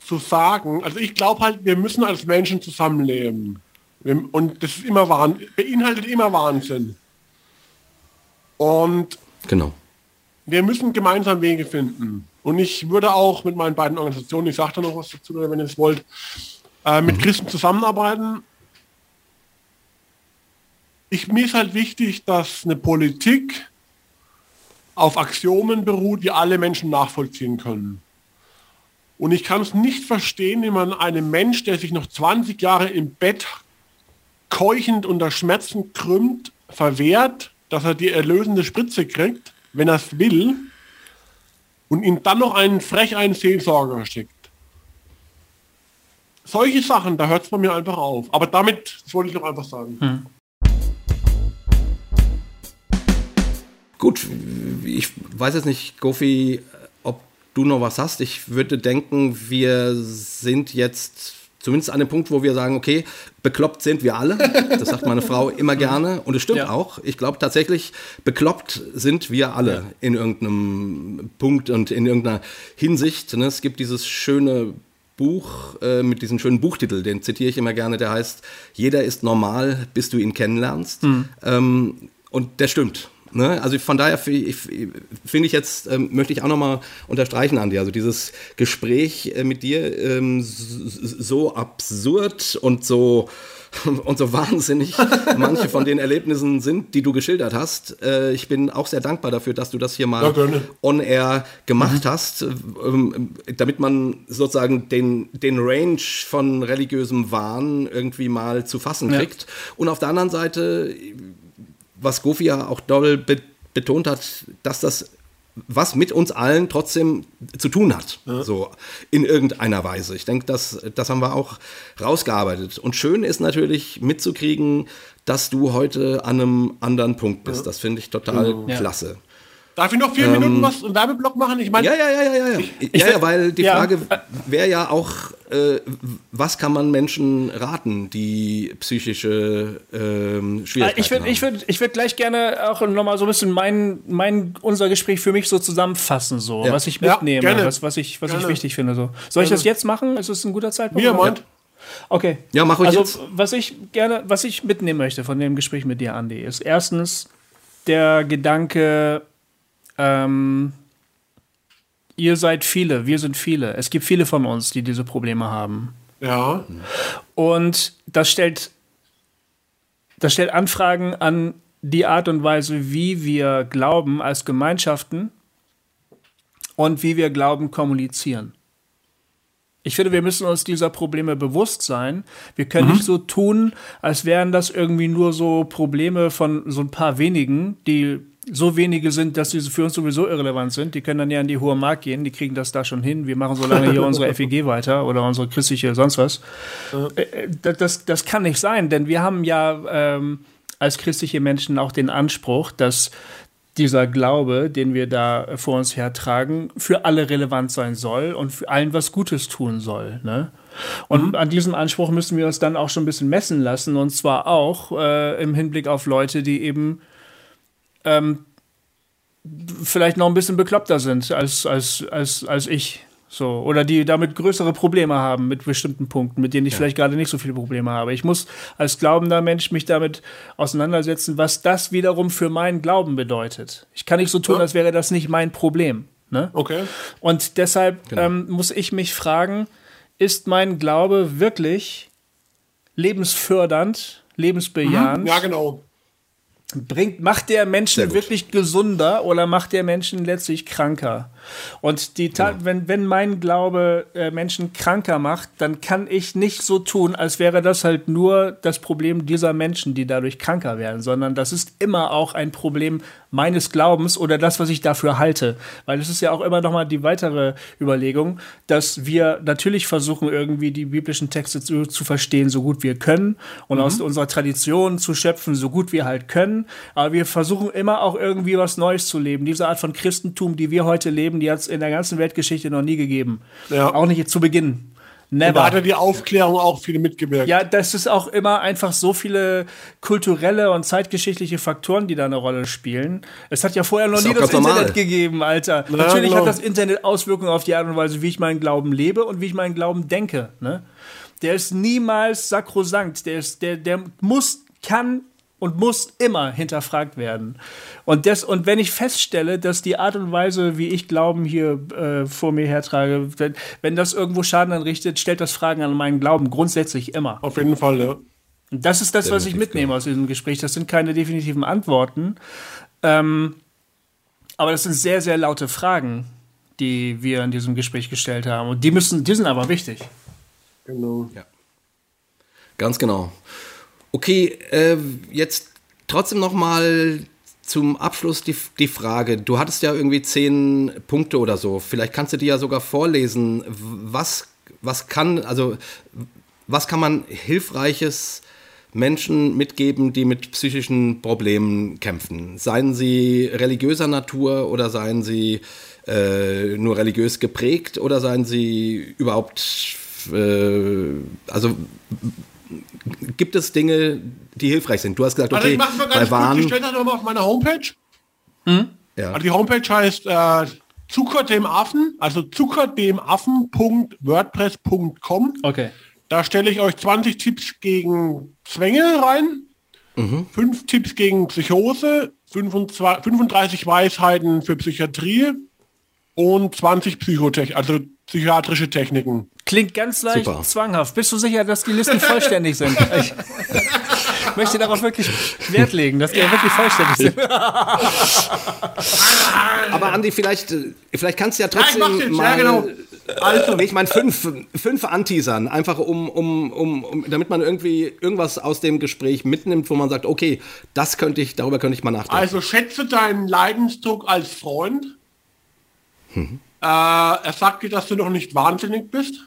zu sagen, also ich glaube halt, wir müssen als Menschen zusammenleben. Und das ist immer Wahnsinn, beinhaltet immer Wahnsinn. Und genau. wir müssen gemeinsam Wege finden. Und ich würde auch mit meinen beiden Organisationen, ich sage da noch was dazu, wenn ihr es wollt, äh, mit mhm. Christen zusammenarbeiten. Ich, mir ist halt wichtig, dass eine Politik auf Axiomen beruht, die alle Menschen nachvollziehen können. Und ich kann es nicht verstehen, wie man einem Mensch, der sich noch 20 Jahre im Bett keuchend unter Schmerzen krümmt, verwehrt, dass er die erlösende Spritze kriegt, wenn er es will, und ihm dann noch einen frech einen Seelsorger schickt. Solche Sachen, da hört es bei mir einfach auf. Aber damit, das wollte ich noch einfach sagen. Hm. Gut, ich weiß jetzt nicht, Gofi, ob du noch was hast. Ich würde denken, wir sind jetzt zumindest an dem Punkt, wo wir sagen, okay, bekloppt sind wir alle. Das sagt meine Frau immer gerne und es stimmt ja. auch. Ich glaube tatsächlich, bekloppt sind wir alle ja. in irgendeinem Punkt und in irgendeiner Hinsicht. Ne? Es gibt dieses schöne Buch äh, mit diesem schönen Buchtitel, den zitiere ich immer gerne, der heißt Jeder ist normal, bis du ihn kennenlernst. Mhm. Ähm, und der stimmt. Ne? Also von daher finde ich, jetzt, ähm, möchte ich auch nochmal unterstreichen, Andi, also dieses Gespräch äh, mit dir ähm, so absurd und so und so wahnsinnig manche von den Erlebnissen sind, die du geschildert hast. Äh, ich bin auch sehr dankbar dafür, dass du das hier mal ja, on air gemacht mhm. hast, ähm, damit man sozusagen den, den Range von religiösem Wahn irgendwie mal zu fassen kriegt. Ja. Und auf der anderen Seite was Gofi ja auch doll be betont hat, dass das was mit uns allen trotzdem zu tun hat, ja. so in irgendeiner Weise. Ich denke, das, das haben wir auch rausgearbeitet. Und schön ist natürlich mitzukriegen, dass du heute an einem anderen Punkt bist. Ja. Das finde ich total genau. klasse. Darf ich noch vier ähm, Minuten was einen Werbeblock machen? Ich meine, ja, ja, ja, ja, ja. Ich, ja, ja, weil die ja. Frage wäre ja auch, äh, was kann man Menschen raten, die psychische ähm, Schwierigkeiten ich würd, haben? Ich würde ich würd gleich gerne auch nochmal so ein bisschen mein, mein, unser Gespräch für mich so zusammenfassen, so, was ich mitnehme, was, was, ich, was ich wichtig finde. So. Soll ich das jetzt machen? Ist es ein guter Zeitpunkt? Mir meint. Okay. Ja, mach ich also, jetzt. Was ich gerne, was ich mitnehmen möchte von dem Gespräch mit dir, Andi, ist erstens der Gedanke, ähm, ihr seid viele, wir sind viele. Es gibt viele von uns, die diese Probleme haben. Ja. Und das stellt, das stellt Anfragen an die Art und Weise, wie wir glauben als Gemeinschaften und wie wir glauben kommunizieren. Ich finde, wir müssen uns dieser Probleme bewusst sein. Wir können mhm. nicht so tun, als wären das irgendwie nur so Probleme von so ein paar wenigen, die so wenige sind, dass sie für uns sowieso irrelevant sind. Die können dann ja in die hohe Mark gehen, die kriegen das da schon hin. Wir machen so lange hier unsere FEG weiter oder unsere christliche sonst was. Äh, äh, das, das kann nicht sein, denn wir haben ja ähm, als christliche Menschen auch den Anspruch, dass dieser Glaube, den wir da vor uns hertragen, für alle relevant sein soll und für allen was Gutes tun soll. Ne? Und mhm. an diesem Anspruch müssen wir uns dann auch schon ein bisschen messen lassen, und zwar auch äh, im Hinblick auf Leute, die eben ähm, vielleicht noch ein bisschen bekloppter sind als, als, als, als ich. So, oder die damit größere Probleme haben mit bestimmten Punkten, mit denen ich ja. vielleicht gerade nicht so viele Probleme habe. Ich muss als glaubender Mensch mich damit auseinandersetzen, was das wiederum für meinen Glauben bedeutet. Ich kann nicht so tun, ja. als wäre das nicht mein Problem. Ne? Okay. Und deshalb genau. ähm, muss ich mich fragen, ist mein Glaube wirklich lebensfördernd, lebensbejahend? Mhm. Ja, genau bringt, macht der Menschen wirklich gesunder oder macht der Menschen letztlich kranker? Und die ja. wenn, wenn mein Glaube äh, Menschen kranker macht, dann kann ich nicht so tun, als wäre das halt nur das Problem dieser Menschen, die dadurch kranker werden, sondern das ist immer auch ein Problem meines Glaubens oder das, was ich dafür halte. Weil es ist ja auch immer noch mal die weitere Überlegung, dass wir natürlich versuchen, irgendwie die biblischen Texte zu, zu verstehen, so gut wir können und mhm. aus unserer Tradition zu schöpfen, so gut wir halt können. Aber wir versuchen immer auch irgendwie was Neues zu leben. Diese Art von Christentum, die wir heute leben, die hat es in der ganzen Weltgeschichte noch nie gegeben. Ja. Auch nicht zu Beginn. Never. Und da hat ja die Aufklärung auch viele mitgewirkt. Ja, das ist auch immer einfach so viele kulturelle und zeitgeschichtliche Faktoren, die da eine Rolle spielen. Es hat ja vorher noch nie das Internet normal. gegeben, Alter. Ja, Natürlich genau. hat das Internet Auswirkungen auf die Art und Weise, wie ich meinen Glauben lebe und wie ich meinen Glauben denke. Ne? Der ist niemals sakrosankt. Der, ist, der, der muss, kann und muss immer hinterfragt werden. Und, das, und wenn ich feststelle, dass die Art und Weise, wie ich Glauben hier äh, vor mir hertrage, wenn, wenn das irgendwo Schaden anrichtet, stellt das Fragen an meinen Glauben grundsätzlich immer. Auf jeden Fall, ja. Und das ist das, was ich mitnehme aus diesem Gespräch. Das sind keine definitiven Antworten. Ähm, aber das sind sehr, sehr laute Fragen, die wir in diesem Gespräch gestellt haben. Und die müssen, die sind aber wichtig. Genau. Ja. Ganz genau. Okay, äh, jetzt trotzdem noch mal zum Abschluss die, die Frage. Du hattest ja irgendwie zehn Punkte oder so. Vielleicht kannst du die ja sogar vorlesen. Was, was kann, also, was kann man hilfreiches Menschen mitgeben, die mit psychischen Problemen kämpfen? Seien sie religiöser Natur oder seien sie äh, nur religiös geprägt oder seien sie überhaupt, äh, also gibt es Dinge, die hilfreich sind? Du hast gesagt, okay, also ich mal ganz bei Waren... Ich stelle das nochmal auf meiner Homepage. Hm? Ja. Also die Homepage heißt äh, Zucker dem Affen, also zuckerdemaffen.wordpress.com. Okay. Da stelle ich euch 20 Tipps gegen Zwänge rein, mhm. 5 Tipps gegen Psychose, 25, 35 Weisheiten für Psychiatrie und 20 Psychotech, also psychiatrische Techniken. Klingt ganz leicht Super. zwanghaft. Bist du sicher, dass die Listen vollständig sind? Ich möchte darauf wirklich Wert legen, dass die ja. wirklich vollständig sind. Aber Andi, vielleicht, vielleicht kannst du ja trotzdem ja, mal... Ja, genau. Also. Ich meine, fünf, fünf anteasern, einfach um, um, um, um, damit man irgendwie irgendwas aus dem Gespräch mitnimmt, wo man sagt, okay, das könnte ich, darüber könnte ich mal nachdenken. Also schätze deinen Leidensdruck als Freund. Mhm. Äh, er sagt dir, dass du noch nicht wahnsinnig bist.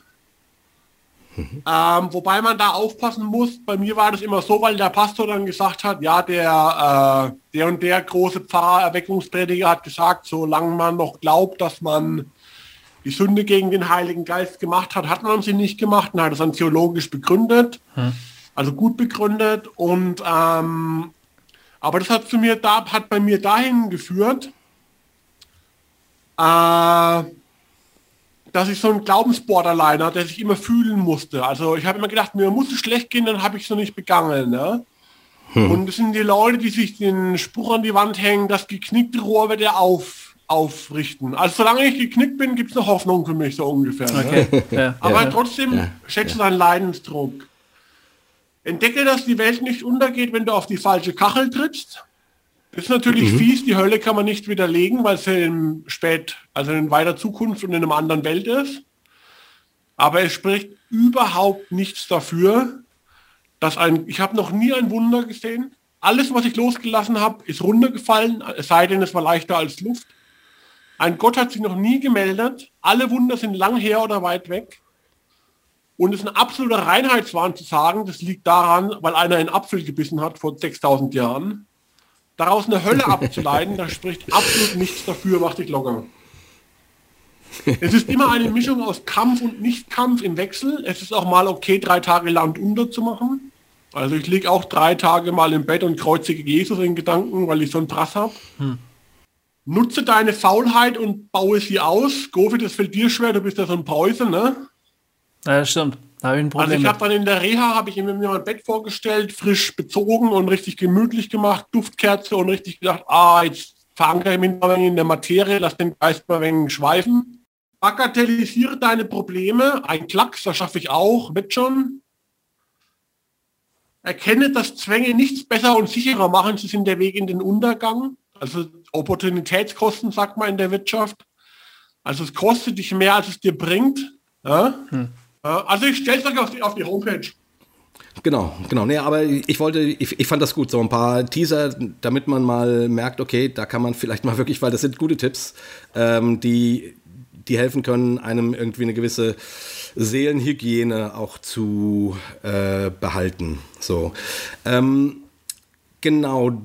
Ähm, wobei man da aufpassen muss, bei mir war das immer so, weil der Pastor dann gesagt hat, ja, der, äh, der und der große Pfarrer, Erweckungsprediger hat gesagt, solange man noch glaubt, dass man die Sünde gegen den Heiligen Geist gemacht hat, hat man sie nicht gemacht und hat es dann theologisch begründet, hm. also gut begründet und ähm, aber das hat zu mir da hat bei mir dahin geführt, äh, dass ich so ein Glaubensborderliner, der sich immer fühlen musste. Also ich habe immer gedacht, mir muss es schlecht gehen, dann habe ich es noch nicht begangen. Ne? Hm. Und das sind die Leute, die sich den Spruch an die Wand hängen, das geknickte Rohr wird er auf, aufrichten. Also solange ich geknickt bin, gibt es eine Hoffnung für mich so ungefähr. Ne? Okay. Ne? Ja, Aber ja, trotzdem ja, schätze deinen Leidensdruck. Entdecke, dass die Welt nicht untergeht, wenn du auf die falsche Kachel trittst. Das ist natürlich mhm. fies, die Hölle kann man nicht widerlegen, weil sie im Spät, also in weiter Zukunft und in einer anderen Welt ist. Aber es spricht überhaupt nichts dafür, dass ein, ich habe noch nie ein Wunder gesehen. Alles, was ich losgelassen habe, ist runtergefallen, es sei denn, es war leichter als Luft. Ein Gott hat sich noch nie gemeldet. Alle Wunder sind lang her oder weit weg. Und es ist ein absoluter Reinheitswahn zu sagen, das liegt daran, weil einer einen Apfel gebissen hat vor 6000 Jahren. Daraus eine Hölle abzuleiten, da spricht absolut nichts dafür, mach dich locker. Es ist immer eine Mischung aus Kampf und Nicht-Kampf im Wechsel. Es ist auch mal okay, drei Tage Land unter zu machen. Also ich liege auch drei Tage mal im Bett und kreuzige Jesus in Gedanken, weil ich so einen Prass habe. Hm. Nutze deine Faulheit und baue sie aus. Gofi, das fällt dir schwer, du bist ja so ein Preuße, ne? Ja, stimmt. Da ich ein Problem also ich habe dann in der Reha, habe ich mir mein Bett vorgestellt, frisch bezogen und richtig gemütlich gemacht, Duftkerze und richtig gedacht, ah, jetzt verankere ich mich mal in der Materie, lass den Geist mal ein wenig schweifen. Bagatellisiere deine Probleme, ein Klacks, das schaffe ich auch, mit schon. erkenne, dass Zwänge nichts besser und sicherer machen. Sie sind der Weg in den Untergang. Also Opportunitätskosten, sagt man in der Wirtschaft. Also es kostet dich mehr, als es dir bringt. Ja? Hm. Also ich stelle es euch auf die, auf die Homepage. Genau, genau. Nee, aber ich wollte, ich, ich fand das gut, so ein paar Teaser, damit man mal merkt, okay, da kann man vielleicht mal wirklich, weil das sind gute Tipps, ähm, die, die helfen können, einem irgendwie eine gewisse Seelenhygiene auch zu äh, behalten. So. Ähm, genau.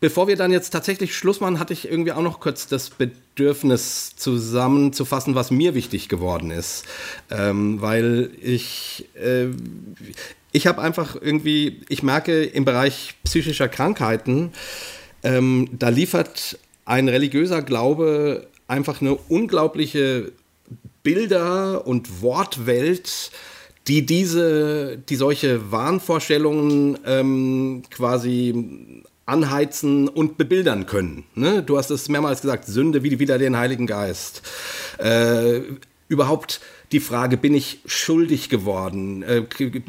Bevor wir dann jetzt tatsächlich Schluss machen, hatte ich irgendwie auch noch kurz das Bedürfnis zusammenzufassen, was mir wichtig geworden ist. Ähm, weil ich, äh, ich habe einfach irgendwie, ich merke im Bereich psychischer Krankheiten, ähm, da liefert ein religiöser Glaube einfach eine unglaubliche Bilder- und Wortwelt, die diese, die solche Wahnvorstellungen ähm, quasi anheizen und bebildern können. Ne? Du hast es mehrmals gesagt, Sünde wie wieder den Heiligen Geist. Äh, überhaupt die Frage, bin ich schuldig geworden? Äh,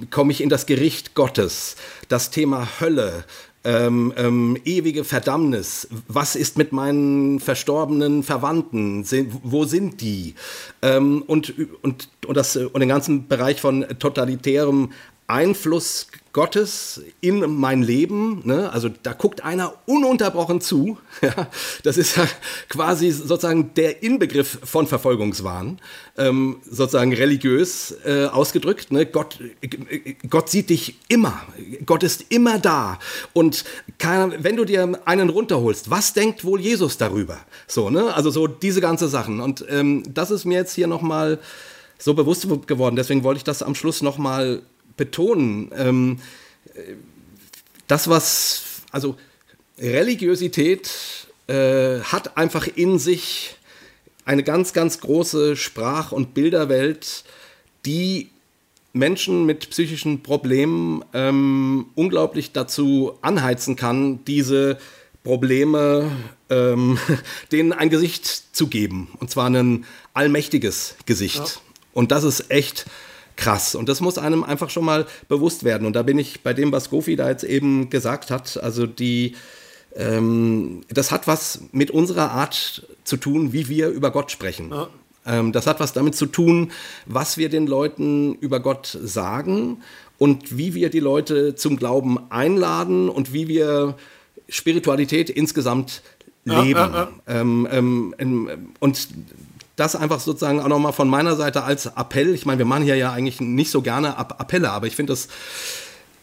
Komme ich in das Gericht Gottes? Das Thema Hölle, ähm, ähm, ewige Verdammnis. Was ist mit meinen verstorbenen Verwandten? wo sind die? Ähm, und, und, und, das, und den ganzen Bereich von totalitärem Einfluss Gottes in mein Leben. Ne? Also da guckt einer ununterbrochen zu. Ja? Das ist ja quasi sozusagen der Inbegriff von Verfolgungswahn, ähm, sozusagen religiös äh, ausgedrückt. Ne? Gott, Gott sieht dich immer. Gott ist immer da. Und kann, wenn du dir einen runterholst, was denkt wohl Jesus darüber? So, ne? Also so diese ganze Sachen. Und ähm, das ist mir jetzt hier nochmal so bewusst geworden. Deswegen wollte ich das am Schluss nochmal betonen. Ähm, das, was, also Religiosität äh, hat einfach in sich eine ganz, ganz große Sprach- und Bilderwelt, die Menschen mit psychischen Problemen ähm, unglaublich dazu anheizen kann, diese Probleme ähm, denen ein Gesicht zu geben. Und zwar ein allmächtiges Gesicht. Ja. Und das ist echt krass. Und das muss einem einfach schon mal bewusst werden. Und da bin ich bei dem, was Gofi da jetzt eben gesagt hat. Also die, ähm, das hat was mit unserer Art zu tun, wie wir über Gott sprechen. Ja. Ähm, das hat was damit zu tun, was wir den Leuten über Gott sagen und wie wir die Leute zum Glauben einladen und wie wir Spiritualität insgesamt leben. Ja, ja, ähm, ähm, und das einfach sozusagen auch nochmal von meiner Seite als Appell. Ich meine, wir machen hier ja eigentlich nicht so gerne Appelle, aber ich finde es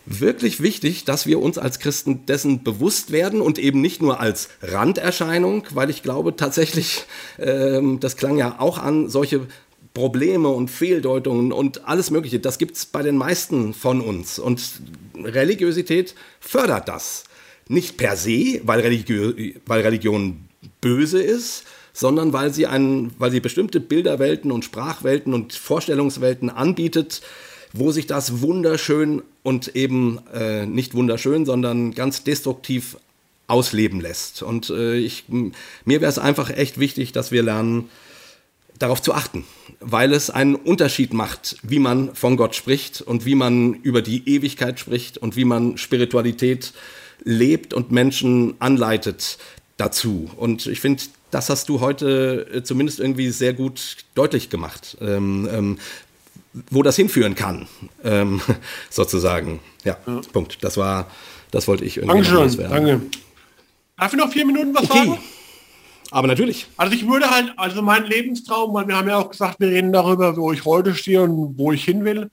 wirklich wichtig, dass wir uns als Christen dessen bewusst werden und eben nicht nur als Randerscheinung, weil ich glaube tatsächlich, ähm, das klang ja auch an, solche Probleme und Fehldeutungen und alles Mögliche, das gibt es bei den meisten von uns. Und Religiosität fördert das. Nicht per se, weil, Religio weil Religion böse ist, sondern weil sie, einen, weil sie bestimmte Bilderwelten und Sprachwelten und Vorstellungswelten anbietet, wo sich das wunderschön und eben äh, nicht wunderschön, sondern ganz destruktiv ausleben lässt. Und äh, ich, mir wäre es einfach echt wichtig, dass wir lernen, darauf zu achten, weil es einen Unterschied macht, wie man von Gott spricht und wie man über die Ewigkeit spricht und wie man Spiritualität lebt und Menschen anleitet dazu. Und ich finde, das hast du heute äh, zumindest irgendwie sehr gut deutlich gemacht, ähm, ähm, wo das hinführen kann, ähm, sozusagen. Ja, ja, Punkt. Das war, das wollte ich irgendwie Dankeschön, danke. Darf ich noch vier Minuten was okay. sagen? Aber natürlich. Also ich würde halt, also mein Lebenstraum, weil wir haben ja auch gesagt, wir reden darüber, wo ich heute stehe und wo ich hin will.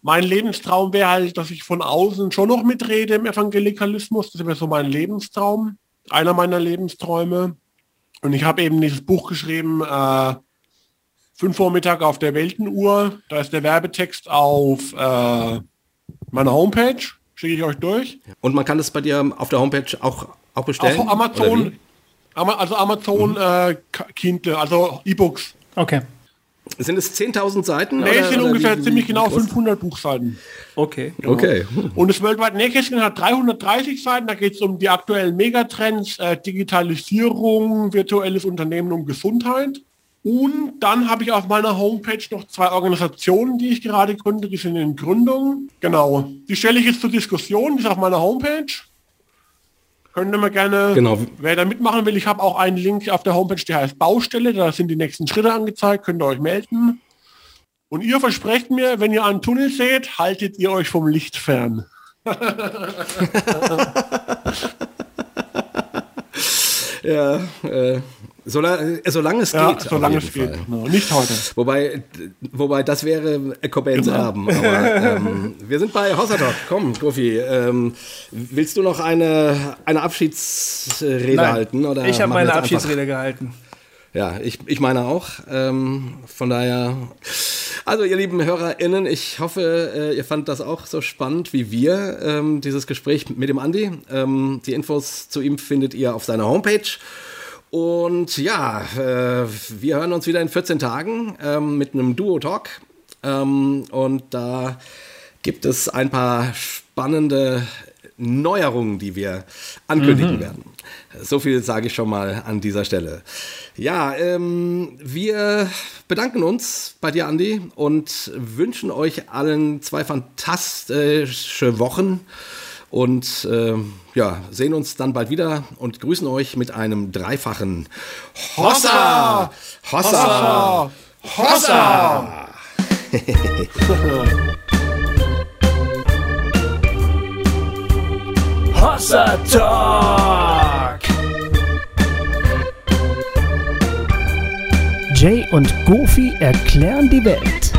Mein Lebenstraum wäre halt, dass ich von außen schon noch mitrede im Evangelikalismus. Das wäre so mein Lebenstraum einer meiner Lebensträume. Und ich habe eben dieses Buch geschrieben, äh, fünf Vormittag auf der Weltenuhr. Da ist der Werbetext auf äh, meiner Homepage. Schicke ich euch durch. Und man kann das bei dir auf der Homepage auch, auch bestellen? Auf Amazon. Also Amazon mhm. äh, Kindle, also E-Books. Okay. Sind es 10.000 Seiten? Nee, es sind ungefähr wie, ziemlich genau 500 Buchseiten. Okay. Genau. okay. Und das weltweite Nähkästchen hat 330 Seiten. Da geht es um die aktuellen Megatrends, äh, Digitalisierung, virtuelles Unternehmen und Gesundheit. Und dann habe ich auf meiner Homepage noch zwei Organisationen, die ich gerade gründe, die sind in Gründung. Genau. Die stelle ich jetzt zur Diskussion, die ist auf meiner Homepage. Könnt ihr mir gerne, genau. wer da mitmachen will, ich habe auch einen Link auf der Homepage, der heißt Baustelle, da sind die nächsten Schritte angezeigt, könnt ihr euch melden. Und ihr versprecht mir, wenn ihr einen Tunnel seht, haltet ihr euch vom Licht fern. ja, äh, solange, äh, solange es ja, geht. Solange es geht. No, nicht heute. Wobei, wobei das wäre Cobains genau. Erben. Aber ähm, wir sind bei Hossertalk. Komm, Gofi, ähm, willst du noch eine, eine Abschiedsrede Nein, halten? Oder ich habe meine Abschiedsrede gehalten. Ja, ich, ich meine auch. Ähm, von daher, also ihr lieben HörerInnen, ich hoffe, äh, ihr fandt das auch so spannend wie wir, ähm, dieses Gespräch mit dem Andi. Ähm, die Infos zu ihm findet ihr auf seiner Homepage. Und ja, äh, wir hören uns wieder in 14 Tagen ähm, mit einem Duo-Talk. Ähm, und da gibt es ein paar spannende Neuerungen, die wir ankündigen mhm. werden. So viel sage ich schon mal an dieser Stelle. Ja, ähm, wir bedanken uns bei dir, Andi, und wünschen euch allen zwei fantastische Wochen. Und äh, ja, sehen uns dann bald wieder und grüßen euch mit einem dreifachen Hossa! Hossa! Hossa! Hossa! Hossa Talk! Jay und Goofy erklären die Welt.